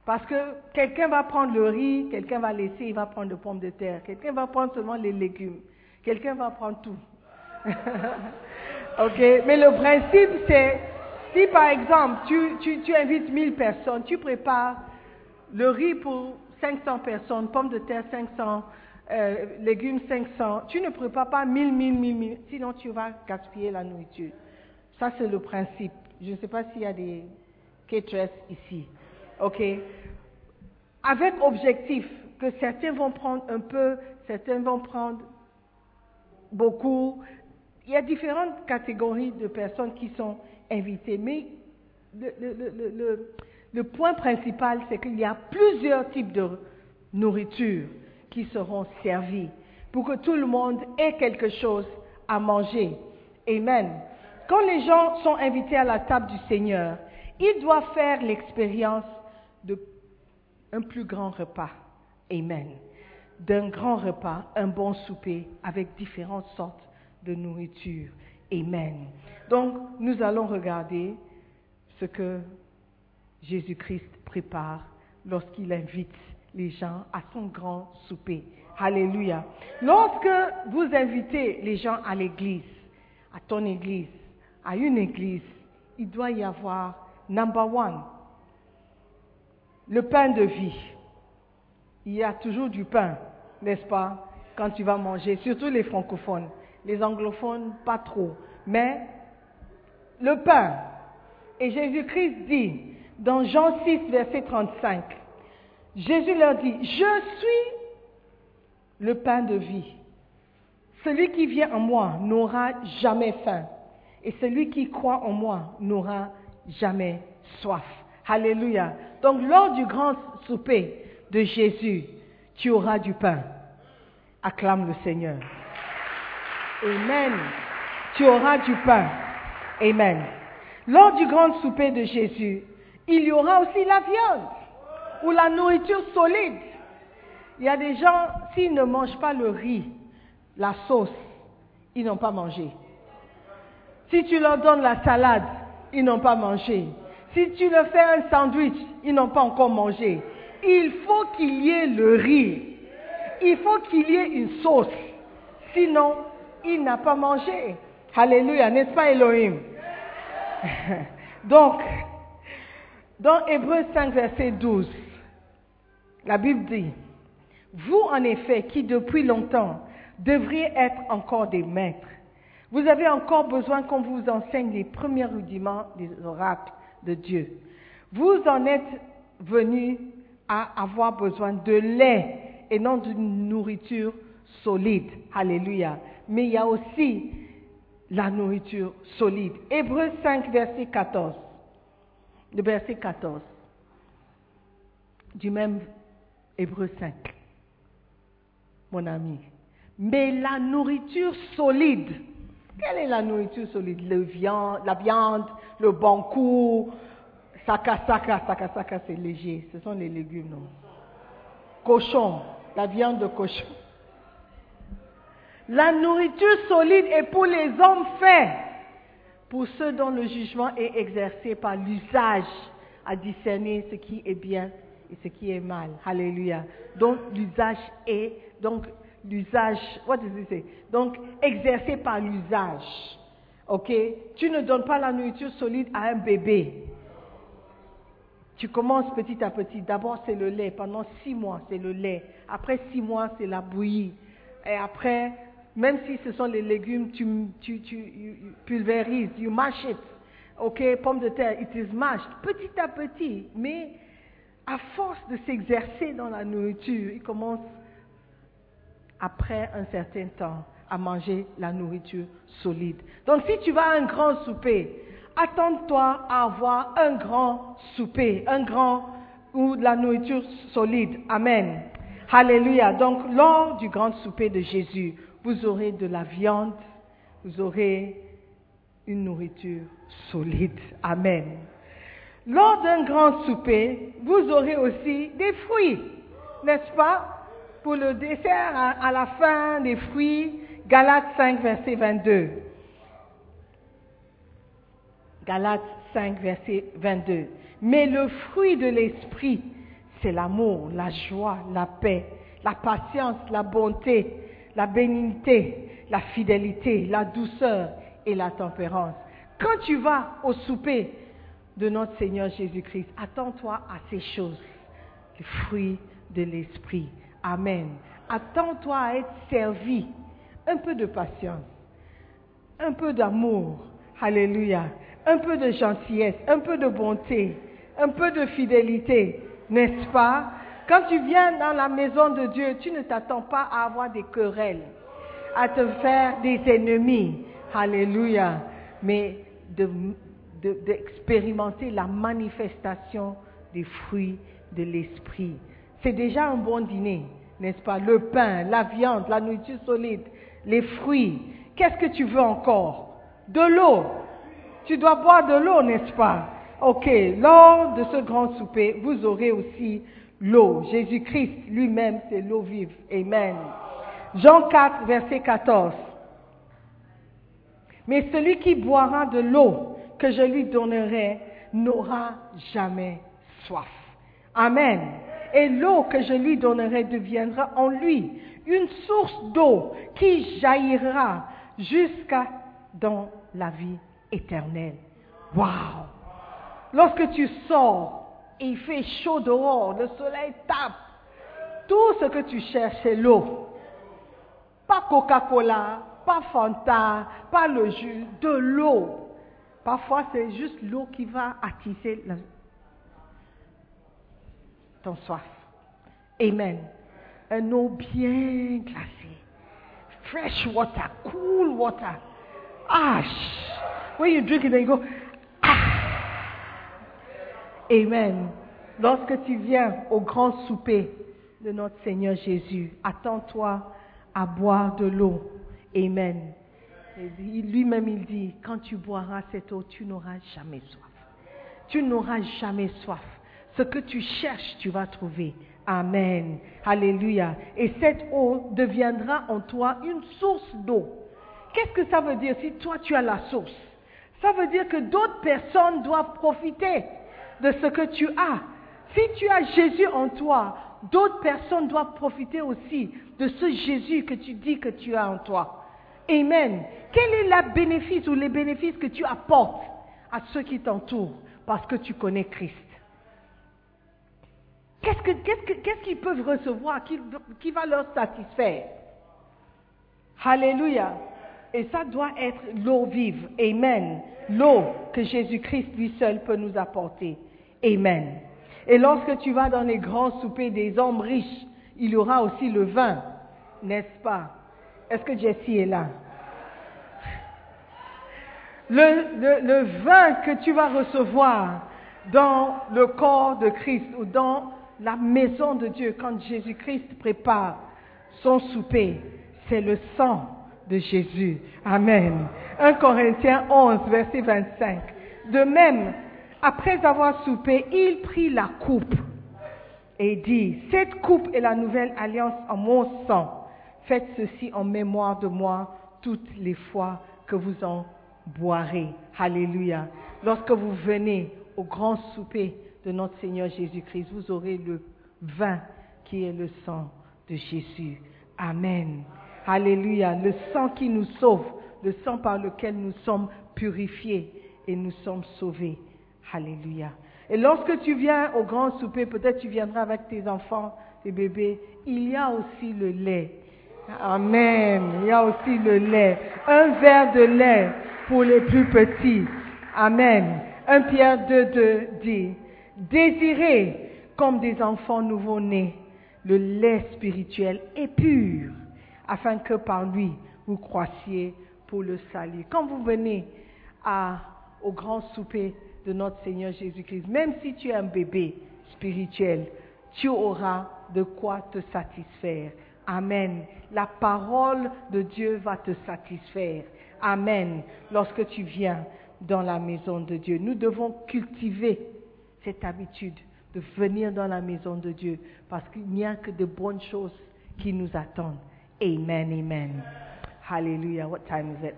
Parce que quelqu'un va prendre le riz, quelqu'un va laisser, il va prendre les pommes de terre, quelqu'un va prendre seulement les légumes, quelqu'un va prendre tout. ok Mais le principe, c'est, si par exemple, tu, tu, invites 1000 personnes, tu prépares le riz pour 500 personnes, pommes de terre 500, euh, légumes 500. Tu ne prépares pas 1000, 1000, 1000, 1000, sinon tu vas gaspiller la nourriture. Ça, c'est le principe. Je ne sais pas s'il y a des caterers ici. OK Avec objectif que certains vont prendre un peu, certains vont prendre beaucoup. Il y a différentes catégories de personnes qui sont invitées, mais le, point principal, c'est qu'il y a plusieurs types de nourriture qui seront servis pour que tout le monde ait quelque chose à manger. Amen. Quand les gens sont invités à la table du Seigneur, ils doivent faire l'expérience d'un plus grand repas. Amen. D'un grand repas, un bon souper avec différentes sortes de nourriture. Amen. Donc, nous allons regarder ce que Jésus-Christ prépare lorsqu'il invite les gens à son grand souper. Alléluia. Lorsque vous invitez les gens à l'église, à ton église, à une église, il doit y avoir, number one, le pain de vie. Il y a toujours du pain, n'est-ce pas, quand tu vas manger, surtout les francophones. Les anglophones, pas trop. Mais le pain. Et Jésus-Christ dit dans Jean 6, verset 35, Jésus leur dit, je suis le pain de vie. Celui qui vient en moi n'aura jamais faim. Et celui qui croit en moi n'aura jamais soif. Alléluia. Donc lors du grand souper de Jésus, tu auras du pain. Acclame le Seigneur. Amen. Tu auras du pain. Amen. Lors du grand souper de Jésus, il y aura aussi la viande ou la nourriture solide. Il y a des gens, s'ils ne mangent pas le riz, la sauce, ils n'ont pas mangé. Si tu leur donnes la salade, ils n'ont pas mangé. Si tu leur fais un sandwich, ils n'ont pas encore mangé. Il faut qu'il y ait le riz. Il faut qu'il y ait une sauce. Sinon, il n'a pas mangé. Alléluia, n'est-ce pas Elohim? Donc, dans Hébreu 5, verset 12, la Bible dit, vous en effet qui depuis longtemps devriez être encore des maîtres, vous avez encore besoin qu'on vous enseigne les premiers rudiments des oracles de Dieu. Vous en êtes venus à avoir besoin de lait et non d'une nourriture solide. Alléluia. Mais il y a aussi la nourriture solide. Hébreu 5, verset 14. Le verset 14. Du même Hébreu 5. Mon ami. Mais la nourriture solide, quelle est la nourriture solide? Le viande, La viande, le bankou, saka saka, saka saka c'est léger, ce sont les légumes, non? Cochon, la viande de cochon. La nourriture solide est pour les hommes faits, pour ceux dont le jugement est exercé par l'usage à discerner ce qui est bien et ce qui est mal. Alléluia. Donc l'usage est, donc l'usage, what does it say? Donc exercé par l'usage. Ok? Tu ne donnes pas la nourriture solide à un bébé. Tu commences petit à petit. D'abord, c'est le lait. Pendant six mois, c'est le lait. Après six mois, c'est la bouillie. Et après, même si ce sont les légumes, tu, tu, tu mash it. Ok, pomme de terre, it is mashed. Petit à petit. Mais à force de s'exercer dans la nourriture, il commence après un certain temps à manger la nourriture solide. Donc si tu vas à un grand souper, attends-toi à avoir un grand souper, un grand ou de la nourriture solide. Amen. Alléluia. Donc lors du grand souper de Jésus, vous aurez de la viande, vous aurez une nourriture solide. Amen. Lors d'un grand souper, vous aurez aussi des fruits, n'est-ce pas? Pour le dessert, à, la fin, des fruits. Galates 5, verset 22. Galates 5, verset 22. Mais le fruit de l'esprit, c'est l'amour, la joie, la paix, la patience, la bonté, la bénignité, la fidélité, la douceur et la tempérance. Quand tu vas au souper de notre Seigneur Jésus-Christ, attends-toi à ces choses, les fruits de l'esprit. Amen. Attends-toi à être servi. Un peu de patience, un peu d'amour. Alléluia. Un peu de gentillesse, un peu de bonté, un peu de fidélité, n'est-ce pas? Quand tu viens dans la maison de Dieu, tu ne t'attends pas à avoir des querelles, à te faire des ennemis. Alléluia. Mais de- de- d'expérimenter la manifestation des fruits de l'esprit. C'est déjà un bon dîner, n'est-ce pas? Le pain, la viande, la nourriture solide, les fruits. Qu'est-ce que tu veux encore? De l'eau. Tu dois boire de l'eau, n'est-ce pas? Ok, lors de ce grand souper, vous aurez aussi l'eau. Jésus-Christ lui-même, c'est l'eau vive. Amen. Jean 4, verset 14. Mais celui qui boira de l'eau que je lui donnerai n'aura jamais soif. Amen. Et l'eau que je lui donnerai deviendra en lui une source d'eau qui jaillira jusqu'à dans la vie éternelle. Wow! Lorsque tu sors il fait chaud dehors, le soleil tape, tout ce que tu cherches, c'est l'eau. Pas Coca-Cola, pas Fanta, pas le jus, de l'eau. Parfois, c'est juste l'eau qui va attiser ton soif. Amen. Un eau bien glacée. Fresh water, cool water. Ah, when you drink it, then you go. Amen. Lorsque tu viens au grand souper de notre Seigneur Jésus, attends-toi à boire de l'eau. Amen. Lui-même, il dit, quand tu boiras cette eau, tu n'auras jamais soif. Tu n'auras jamais soif. Ce que tu cherches, tu vas trouver. Amen. Alléluia. Et cette eau deviendra en toi une source d'eau. Qu'est-ce que ça veut dire si toi tu as la source? Ça veut dire que d'autres personnes doivent profiter de ce que tu as. Si tu as Jésus en toi, d'autres personnes doivent profiter aussi de ce Jésus que tu dis que tu as en toi. Amen. Quel est le bénéfice ou les bénéfices que tu apportes à ceux qui t'entourent parce que tu connais Christ? Qu'est-ce que- qu'est-ce que- qu'est-ce qu'ils peuvent recevoir qui, qui va leur satisfaire? Alléluia. Et ça doit être l'eau vive. Amen. L'eau que Jésus-Christ lui seul peut nous apporter. Amen. Et lorsque tu vas dans les grands soupers des hommes riches, il y aura aussi le vin, n'est-ce pas? Est-ce que Jessie est là? Le, le- le vin que tu vas recevoir dans le corps de Christ ou dans la maison de Dieu quand Jésus-Christ prépare son souper, c'est le sang de Jésus. Amen. 1 Corinthiens 11, verset 25. De même, après avoir soupé, il prit la coupe et dit, cette coupe est la nouvelle alliance en mon sang. Faites ceci en mémoire de moi toutes les fois que vous en boirez. Alléluia. Lorsque vous venez au grand souper de notre Seigneur Jésus-Christ, vous aurez le vin qui est le sang de Jésus. Amen. Alléluia. Le sang qui nous sauve, le sang par lequel nous sommes purifiés et nous sommes sauvés. Alléluia. Et lorsque tu viens au grand souper, peut-être tu viendras avec tes enfants, tes bébés, il y a aussi le lait. Amen. Il y a aussi le lait. Un verre de lait pour les plus petits. Amen. 1 Pierre 2, 2 dit, désirez comme des enfants nouveau-nés le lait spirituel et pur, afin que par lui vous croissiez pour le salut. Quand vous venez à, au grand souper de notre Seigneur Jésus-Christ, même si tu es un bébé spirituel, tu auras de quoi te satisfaire. Amen. La parole de Dieu va te satisfaire. Amen. Lorsque tu viens dans la maison de Dieu, nous devons cultiver cette habitude de venir dans la maison de Dieu parce qu'il n'y a que de bonnes choses qui nous attendent. Amen, amen. Hallelujah. What time is it?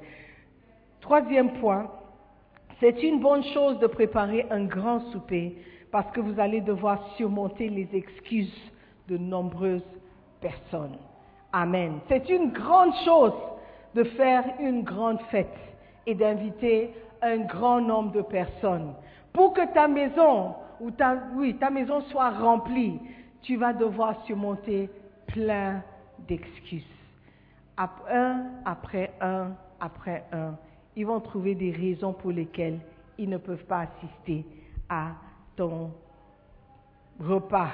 Troisième point, c'est une bonne chose de préparer un grand souper parce que vous allez devoir surmonter les excuses de nombreuses personnes. Amen. C'est une grande chose de faire une grande fête et d'inviter un grand nombre de personnes. Pour que ta maison, oui, ta maison soit remplie, tu vas devoir surmonter plein d'excuses. Un après un, après un, ils vont trouver des raisons pour lesquelles ils ne peuvent pas assister à ton repas.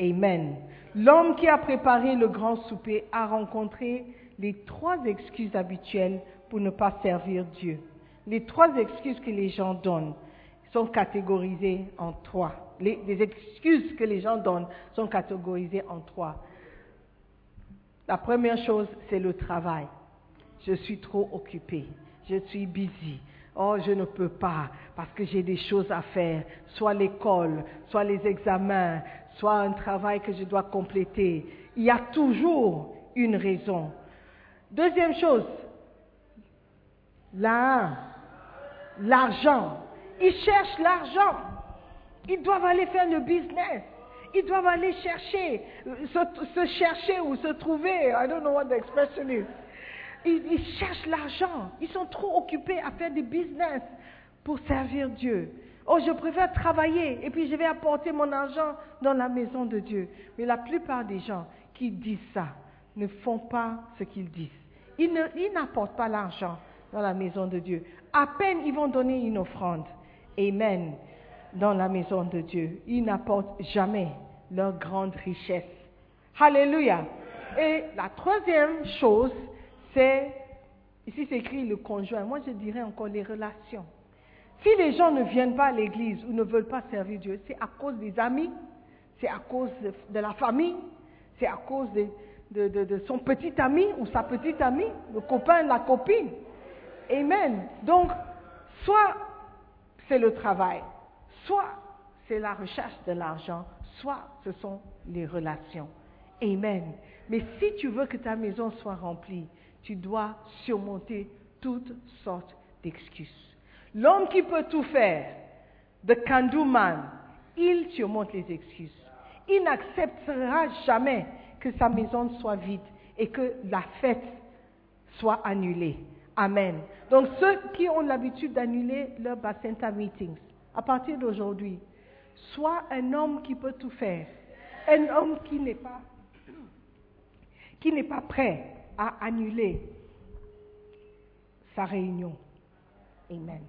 Amen. L'homme qui a préparé le grand souper a rencontré les trois excuses habituelles pour ne pas servir Dieu. Les trois excuses que les gens donnent sont catégorisées en trois. Les, excuses que les gens donnent sont catégorisées en trois. La première chose, c'est le travail. Je suis trop occupé. Je suis busy. Oh, je ne peux pas parce que j'ai des choses à faire, soit l'école, soit les examens, soit un travail que je dois compléter. Il y a toujours une raison. Deuxième chose, l'argent. Ils cherchent l'argent. Ils doivent aller faire le business. Ils doivent aller chercher, se, se chercher ou se trouver. I don't know what the expression is. Ils, cherchent l'argent. Ils sont trop occupés à faire des business pour servir Dieu. Oh, je préfère travailler et puis je vais apporter mon argent dans la maison de Dieu. Mais la plupart des gens qui disent ça ne font pas ce qu'ils disent. Ils ils n'apportent pas l'argent dans la maison de Dieu. À peine ils vont donner une offrande. Amen. Dans la maison de Dieu. Ils n'apportent jamais leur grande richesse. Alléluia. Et la troisième chose, c'est, ici c'est écrit le conjoint. Moi je dirais encore les relations. Si les gens ne viennent pas à l'église ou ne veulent pas servir Dieu, c'est à cause des amis, c'est à cause de, la famille, c'est à cause de son petit ami ou sa petite amie, le copain, la copine. Amen. Donc, soit c'est le travail, soit c'est la recherche de l'argent, soit ce sont les relations. Amen. Mais si tu veux que ta maison soit remplie, tu dois surmonter toutes sortes d'excuses. L'homme qui peut tout faire, the can-do man, il surmonte les excuses. Il n'acceptera jamais que sa maison soit vide et que la fête soit annulée. Amen. Donc ceux qui ont l'habitude d'annuler leur Bacenta meetings, à partir d'aujourd'hui, sois un homme qui peut tout faire, un homme qui n'est pas, qui n'est pas prêt à annuler sa réunion. Amen.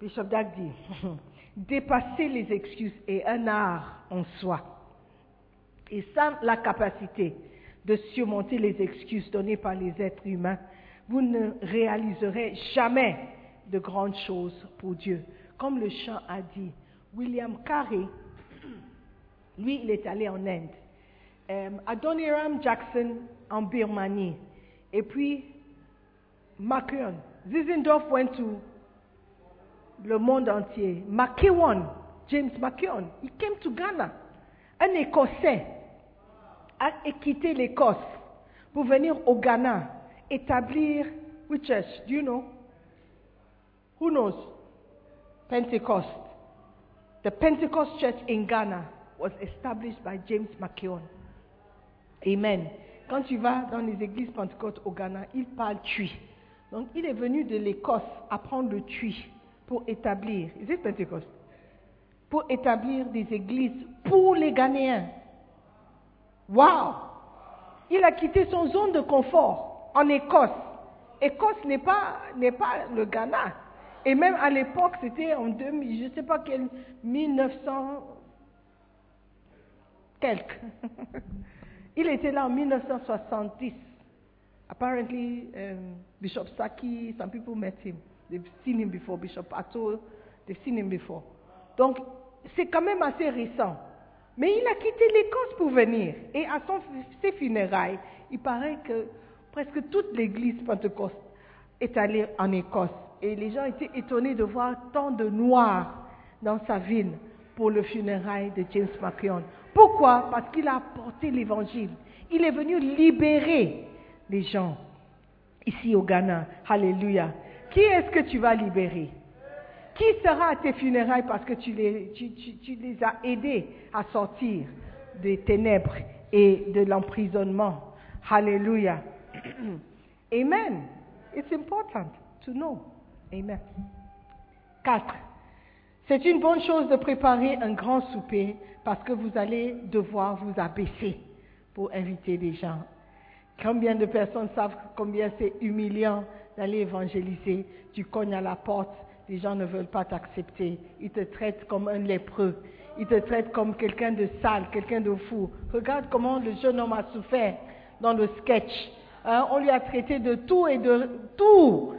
Bishop Dag dit, dépasser les excuses est un art en soi. Et sans la capacité de surmonter les excuses données par les êtres humains, vous ne réaliserez jamais de grandes choses pour Dieu. Comme le chant a dit, William Carey, lui, il est allé en Inde. Um, euh, Adoniram Jackson en Birmanie. Et puis, McKeown. Zizendorf went to le monde entier. McKeown, James McKeown, he came to Ghana. Un Écossais a quitté l'Écosse pour venir au Ghana établir which church? Do you know? Who knows? Pentecost. the Pentecost Church in Ghana was established by James McKeown. Amen. Quand tu vas dans les églises pentecôtes au Ghana, ils parlent tui. Donc, il est venu de l'Écosse apprendre le tui pour établir, Pentecost? Pour établir des églises pour les Ghanéens. Wow! Il a quitté son zone de confort en Écosse. Écosse n'est pas, n'est pas le Ghana. Et même à l'époque, c'était en 2000, je ne sais pas quel, 1900, quelque. Il était là en 1970. Apparently, um, Bishop Saki, some people met him. They've seen him before. Bishop Atto, they've seen him before. Donc, c'est quand même assez récent. Mais il a quitté l'Écosse pour venir. Et à son, ses funérailles, il paraît que presque toute l'église pentecôte est allée en Écosse. Et les gens étaient étonnés de voir tant de noirs dans sa ville pour le funérail de James McKeown. Pourquoi? Parce qu'il a apporté l'évangile. Il est venu libérer les gens ici au Ghana. Alléluia. Qui est-ce que tu vas libérer? Qui sera à tes funérailles parce que tu les, tu, tu, as aidés à sortir des ténèbres et de l'emprisonnement? Alléluia. Amen. It's important to know. Amen. 4. C'est une bonne chose de préparer un grand souper parce que vous allez devoir vous abaisser pour inviter les gens. Combien de personnes savent combien c'est humiliant d'aller évangéliser? Tu cognes à la porte, les gens ne veulent pas t'accepter. Ils te traitent comme un lépreux. Ils te traitent comme quelqu'un de sale, quelqu'un de fou. Regarde comment le jeune homme a souffert dans le sketch. Hein, on lui a traité de tout et de tout.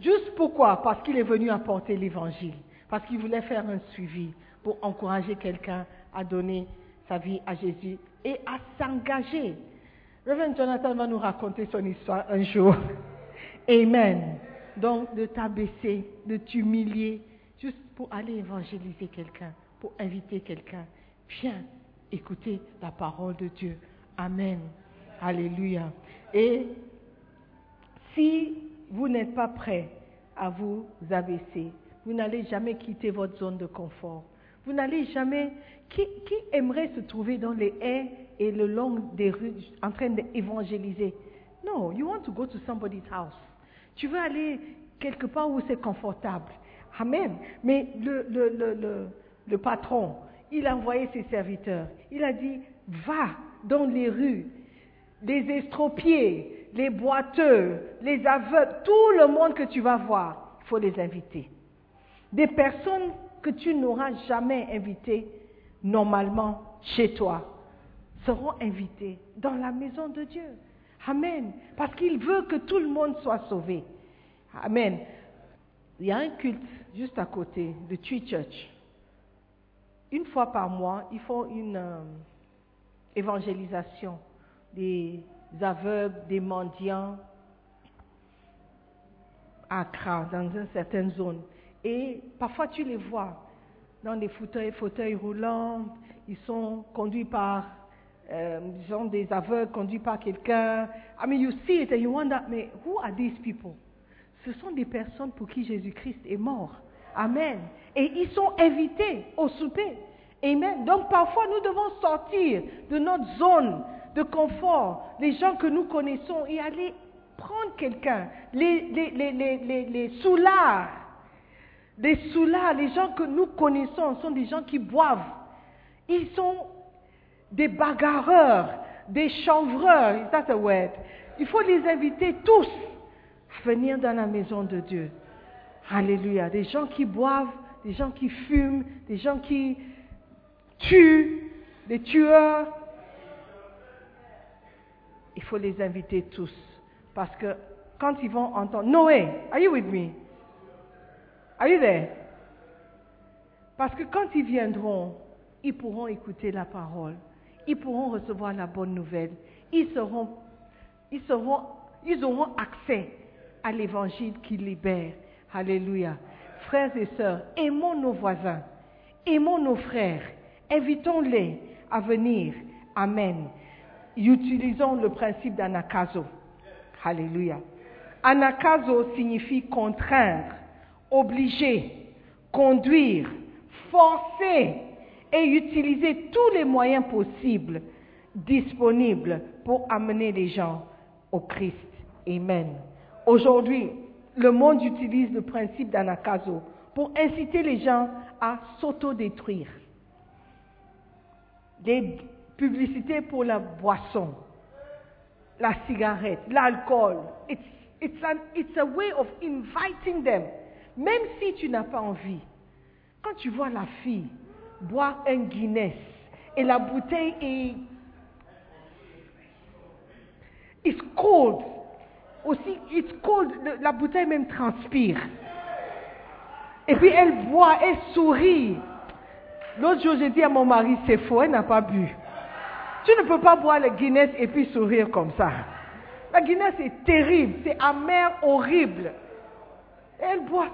Juste pourquoi? Parce qu'il est venu apporter l'évangile. Parce qu'il voulait faire un suivi pour encourager quelqu'un à donner sa vie à Jésus et à s'engager. Reverend Jonathan va nous raconter son histoire un jour. Amen. Donc, de t'abaisser, de t'humilier, juste pour aller évangéliser quelqu'un, pour inviter quelqu'un. Viens écouter la parole de Dieu. Amen. Alléluia. Et si vous n'êtes pas prêt à vous abaisser, vous n'allez jamais quitter votre zone de confort. Vous n'allez jamais... Qui, aimerait se trouver dans les haies et le long des rues en train d'évangéliser? Non, you want to go to somebody's house. Tu veux aller quelque part où c'est confortable. Amen. Mais le, le, le, le, patron, il a envoyé ses serviteurs. Il a dit, va dans les rues, les estropiés, les boiteux, les aveugles, tout le monde que tu vas voir, il faut les inviter. Des personnes que tu n'auras jamais invitées normalement chez toi seront invitées dans la maison de Dieu. Amen. Parce qu'il veut que tout le monde soit sauvé. Amen. Il y a un culte juste à côté, de Tree Church. Une fois par mois, ils font une euh, évangélisation des aveugles, des mendiants à Accra, dans une certaine zone. Et parfois tu les vois dans des fauteuils, roulants, ils sont conduits par, euh, disons, des aveugles, conduits par quelqu'un. I mean, you see it and you wonder, mais who are these people? Ce sont des personnes pour qui Jésus-Christ est mort. Amen. Et ils sont invités au souper. Amen. Donc parfois nous devons sortir de notre zone de confort, les gens que nous connaissons, et aller prendre quelqu'un, les, les, les, les, les soulards, les soulards, les gens que nous connaissons sont des gens qui boivent. Ils sont des bagarreurs, des chanvreurs, that's a word. Il faut les inviter tous à venir dans la maison de Dieu. Alléluia. Des gens qui boivent, des gens qui fument, des gens qui tuent, des tueurs. Il faut les inviter tous. Parce que quand ils vont entendre, Noé, are you with me? Are you there? Parce que quand ils viendront, ils pourront écouter la parole. Ils pourront recevoir la bonne nouvelle. Ils seront, ils seront, ils auront accès à l'évangile qui libère. Alléluia. Frères et sœurs, aimons nos voisins, aimons nos frères, invitons-les à venir. Amen. Utilisons le principe d'anakazo. Alléluia. Anakazo signifie contraindre, obliger, conduire, forcer et utiliser tous les moyens possibles disponibles pour amener les gens au Christ. Amen. Aujourd'hui, le monde utilise le principe d'anakazo pour inciter les gens à s'autodétruire. Des publicités pour la boisson, la cigarette, l'alcool. It's, it's, an- it's a way of inviting them. Même si tu n'as pas envie. Quand tu vois la fille boire un Guinness et la bouteille est it's cold. Aussi, it's cold. La bouteille même transpire. Et puis elle boit, elle sourit. L'autre jour, j'ai dit à mon mari, c'est faux, elle n'a pas bu. Tu ne peux pas boire le Guinness et puis sourire comme ça. La Guinness est terrible, c'est amer, horrible. Elle boit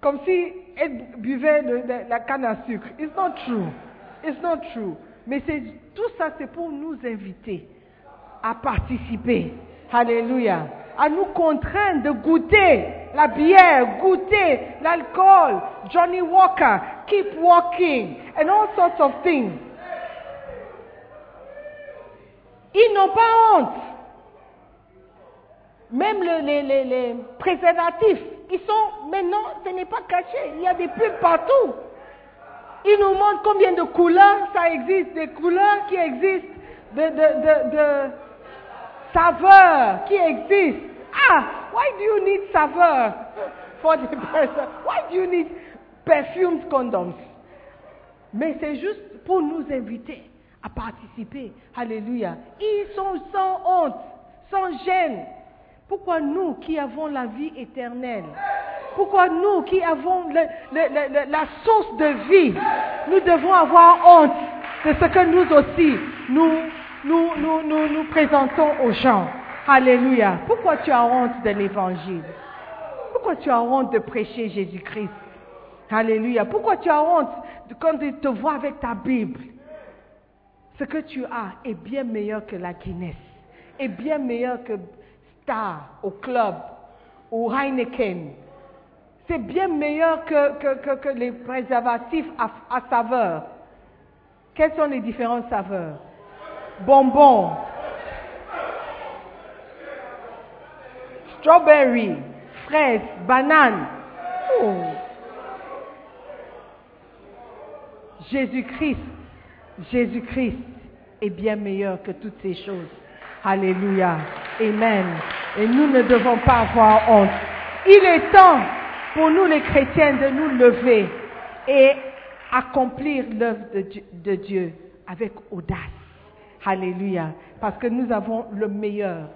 comme si elle buvait le- la canne à sucre. It's not true. It's not true. Mais c'est, tout ça, c'est pour nous inviter à participer. Alléluia. À nous contraindre de goûter la bière, goûter l'alcool, Johnny Walker, keep walking, and all sorts of things. Ils n'ont pas honte. Même le- les, préservatifs, ils sont maintenant, ce n'est pas caché, il y a des pubs partout. Ils nous montrent combien de couleurs ça existe, des couleurs qui existent, de, saveurs qui existent. Ah, why do you need saveur for the person? Why do you need perfumed condoms? Mais c'est juste pour nous inviter à participer. Alléluia. Ils sont sans honte, sans gêne. Pourquoi nous qui avons la vie éternelle, pourquoi nous qui avons la source de vie, nous devons avoir honte de ce que nous aussi, nous, nous, nous, nous, présentons aux gens. Alléluia. Pourquoi tu as honte de l'évangile? Pourquoi tu as honte de prêcher Jésus-Christ? Alléluia. Pourquoi tu as honte de- quand tu te vois avec ta Bible? Ce que tu as est bien meilleur que la Guinness, est bien meilleur que Star au club ou Heineken. C'est bien meilleur que, les préservatifs à, à saveur. Quelles sont les différentes saveurs? Bonbons, strawberry, fraise, banane. Oh. Jésus-Christ, Jésus-Christ est bien meilleur que toutes ces choses. Alléluia. Amen. Et nous ne devons pas avoir honte. Il est temps pour nous les chrétiens de nous lever et accomplir l'œuvre de Dieu, avec audace. Alléluia. Parce que nous avons le meilleur,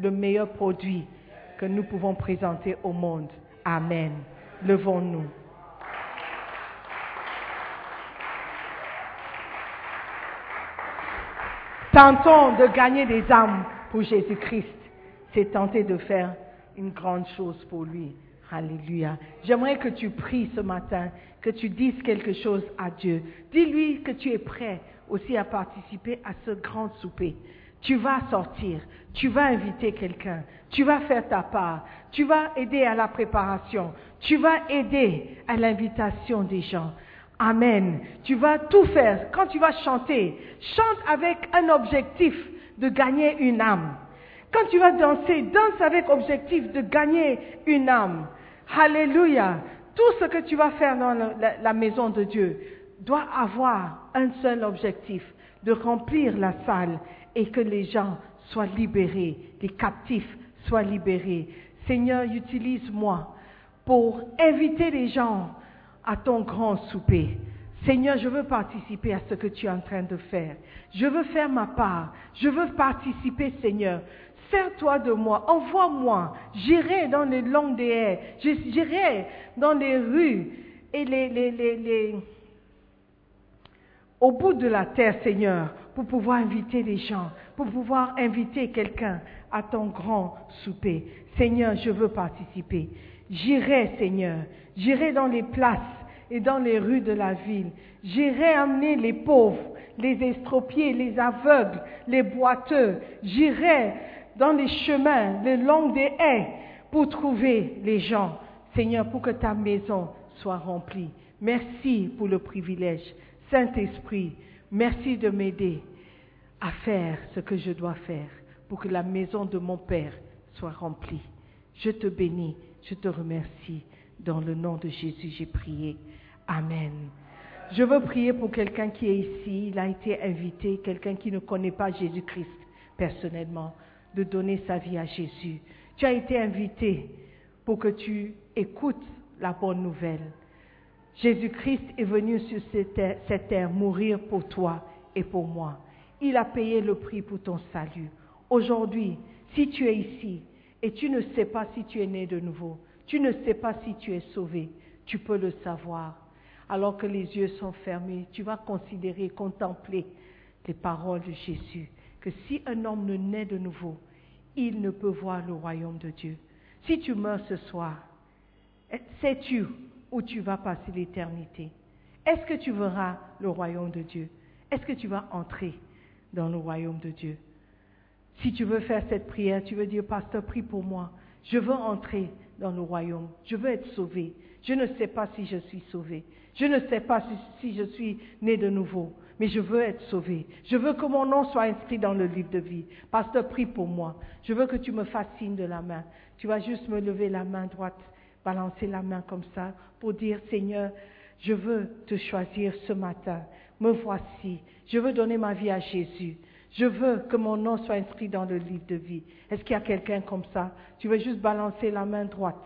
le meilleur produit que nous pouvons présenter au monde. Amen. Levons-nous. Tentons de gagner des âmes pour Jésus-Christ. C'est tenter de faire une grande chose pour lui. Alléluia. J'aimerais que tu pries ce matin, que tu dises quelque chose à Dieu. Dis-lui que tu es prêt aussi à participer à ce grand souper. Tu vas sortir, tu vas inviter quelqu'un, tu vas faire ta part, tu vas aider à la préparation, tu vas aider à l'invitation des gens. Amen. Tu vas tout faire. Quand tu vas chanter, chante avec un objectif de gagner une âme. Quand tu vas danser, danse avec objectif de gagner une âme. Alléluia. Tout ce que tu vas faire dans la, maison de Dieu doit avoir un seul objectif, de remplir la salle et que les gens soient libérés, les captifs soient libérés. Seigneur, utilise-moi pour inviter les gens à ton grand souper. Seigneur, je veux participer à ce que tu es en train de faire. Je veux faire ma part. Je veux participer, Seigneur. Sers-toi de moi. Envoie-moi. J'irai dans les longues des haies. J'irai dans les rues et les, les, les, les- au bout de la terre, Seigneur, pour pouvoir inviter les gens, pour pouvoir inviter quelqu'un à ton grand souper. Seigneur, je veux participer. J'irai, Seigneur, j'irai dans les places et dans les rues de la ville. J'irai amener les pauvres, les estropiés, les aveugles, les boiteux. J'irai dans les chemins, le long des haies, pour trouver les gens. Seigneur, pour que ta maison soit remplie Merci pour le privilège. Saint-Esprit, merci de m'aider à faire ce que je dois faire pour que la maison de mon Père soit remplie. Je te bénis, je te remercie. Dans le nom de Jésus, j'ai prié. Amen. Je veux prier pour quelqu'un qui est ici, il a été invité, quelqu'un qui ne connaît pas Jésus-Christ personnellement, de donner sa vie à Jésus. Tu as été invité pour que tu écoutes la bonne nouvelle. Jésus-Christ est venu sur cette terre, mourir pour toi et pour moi. Il a payé le prix pour ton salut. Aujourd'hui, si tu es ici et tu ne sais pas si tu es né de nouveau, tu ne sais pas si tu es sauvé, tu peux le savoir. Alors que les yeux sont fermés, tu vas considérer, contempler les paroles de Jésus, que si un homme ne naît de nouveau, il ne peut voir le royaume de Dieu. Si tu meurs ce soir, sais-tu où tu vas passer l'éternité? Est-ce que tu verras le royaume de Dieu? Est-ce que tu vas entrer dans le royaume de Dieu? Si tu veux faire cette prière, tu veux dire, pasteur, prie pour moi. Je veux entrer dans le royaume. Je veux être sauvé. Je ne sais pas si je suis sauvé. Je ne sais pas si, je suis né de nouveau. Mais je veux être sauvé. Je veux que mon nom soit inscrit dans le livre de vie. Pasteur, prie pour moi. Je veux que tu me signe de la main. Tu vas juste me lever la main droite, balancer la main comme ça pour dire, Seigneur, je veux te choisir ce matin. Me voici. Je veux donner ma vie à Jésus. Je veux que mon nom soit inscrit dans le livre de vie. Est-ce qu'il y a quelqu'un comme ça? Tu veux juste balancer la main droite.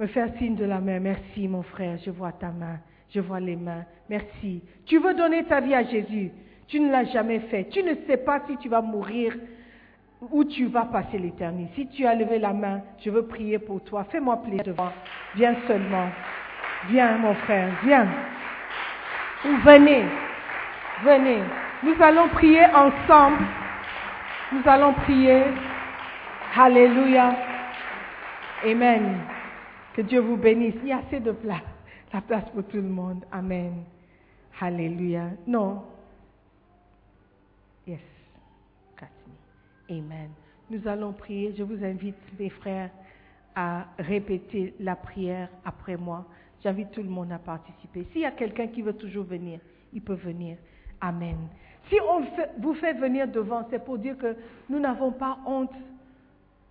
Me faire signe de la main. Merci mon frère, je vois ta main. Je vois les mains. Merci. Tu veux donner ta vie à Jésus? Tu ne l'as jamais fait. Tu ne sais pas si tu vas mourir où tu vas passer l'éternité. Si tu as levé la main, je veux prier pour toi. Fais-moi plaisir devant. Viens seulement. Viens, mon frère. Viens. Ou venez. Venez. Nous allons prier ensemble. Nous allons prier. Alléluia. Amen. Que Dieu vous bénisse. Il y a assez de place. La place pour tout le monde. Amen. Alléluia. Non. Yes. Amen. Nous allons prier. Je vous invite, mes frères, à répéter la prière après moi. J'invite tout le monde à participer. S'il y a quelqu'un qui veut toujours venir, il peut venir. Amen. Si on vous fait venir devant, c'est pour dire que nous n'avons pas honte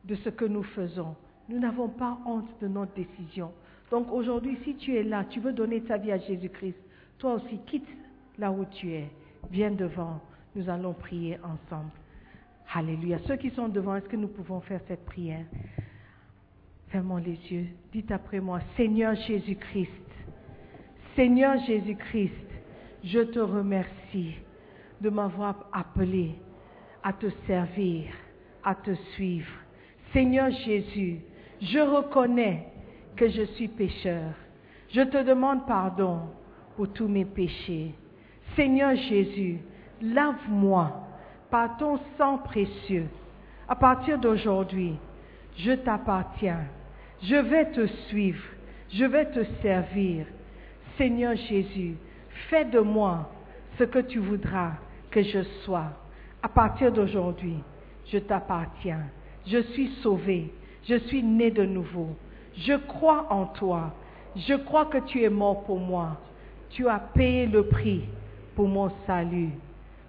de ce que nous faisons. Nous n'avons pas honte de notre décision. Donc aujourd'hui, si tu es là, tu veux donner ta vie à Jésus-Christ, toi aussi, quitte là où tu es. Viens devant. Nous allons prier ensemble. Alléluia. Ceux qui sont devant, est-ce que nous pouvons faire cette prière? Fermons les yeux. Dites après moi, Seigneur Jésus-Christ, Seigneur Jésus-Christ, je te remercie de m'avoir appelé à te servir, à te suivre. Seigneur Jésus, je reconnais que je suis pécheur. Je te demande pardon pour tous mes péchés. Seigneur Jésus, lave-moi par ton sang précieux. À partir d'aujourd'hui, je t'appartiens. Je vais te suivre. Je vais te servir. Seigneur Jésus, fais de moi ce que tu voudras que je sois. À partir d'aujourd'hui, je t'appartiens. Je suis sauvé. Je suis né de nouveau. Je crois en toi. Je crois que tu es mort pour moi. Tu as payé le prix pour mon salut.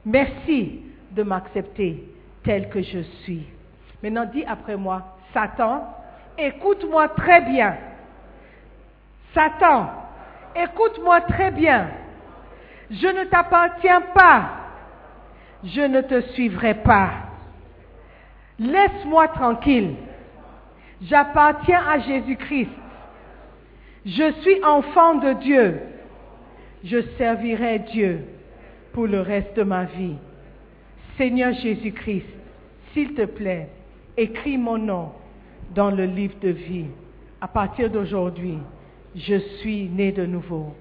Merci de m'accepter tel que je suis. Maintenant, dis après moi, Satan, écoute-moi très bien. Satan, écoute-moi très bien. Je ne t'appartiens pas. Je ne te suivrai pas. Laisse-moi tranquille. J'appartiens à Jésus-Christ. Je suis enfant de Dieu. Je servirai Dieu pour le reste de ma vie. Seigneur Jésus-Christ, s'il te plaît, écris mon nom dans le livre de vie. À partir d'aujourd'hui, je suis né de nouveau.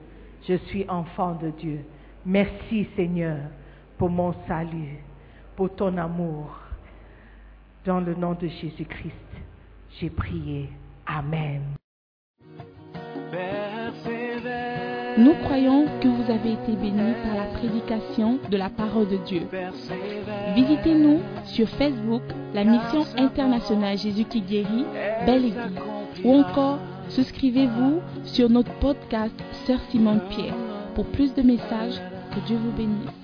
Je suis enfant de Dieu. Merci Seigneur pour mon salut, pour ton amour. Dans le nom de Jésus-Christ, j'ai prié. Amen. Nous croyons que vous avez été bénis par la prédication de la parole de Dieu. Visitez-nous sur Facebook, la mission internationale Jésus qui guérit, Belle Église, ou encore Souscrivez-vous sur notre podcast Sœur Simone Pierre pour plus de messages. Que Dieu vous bénisse.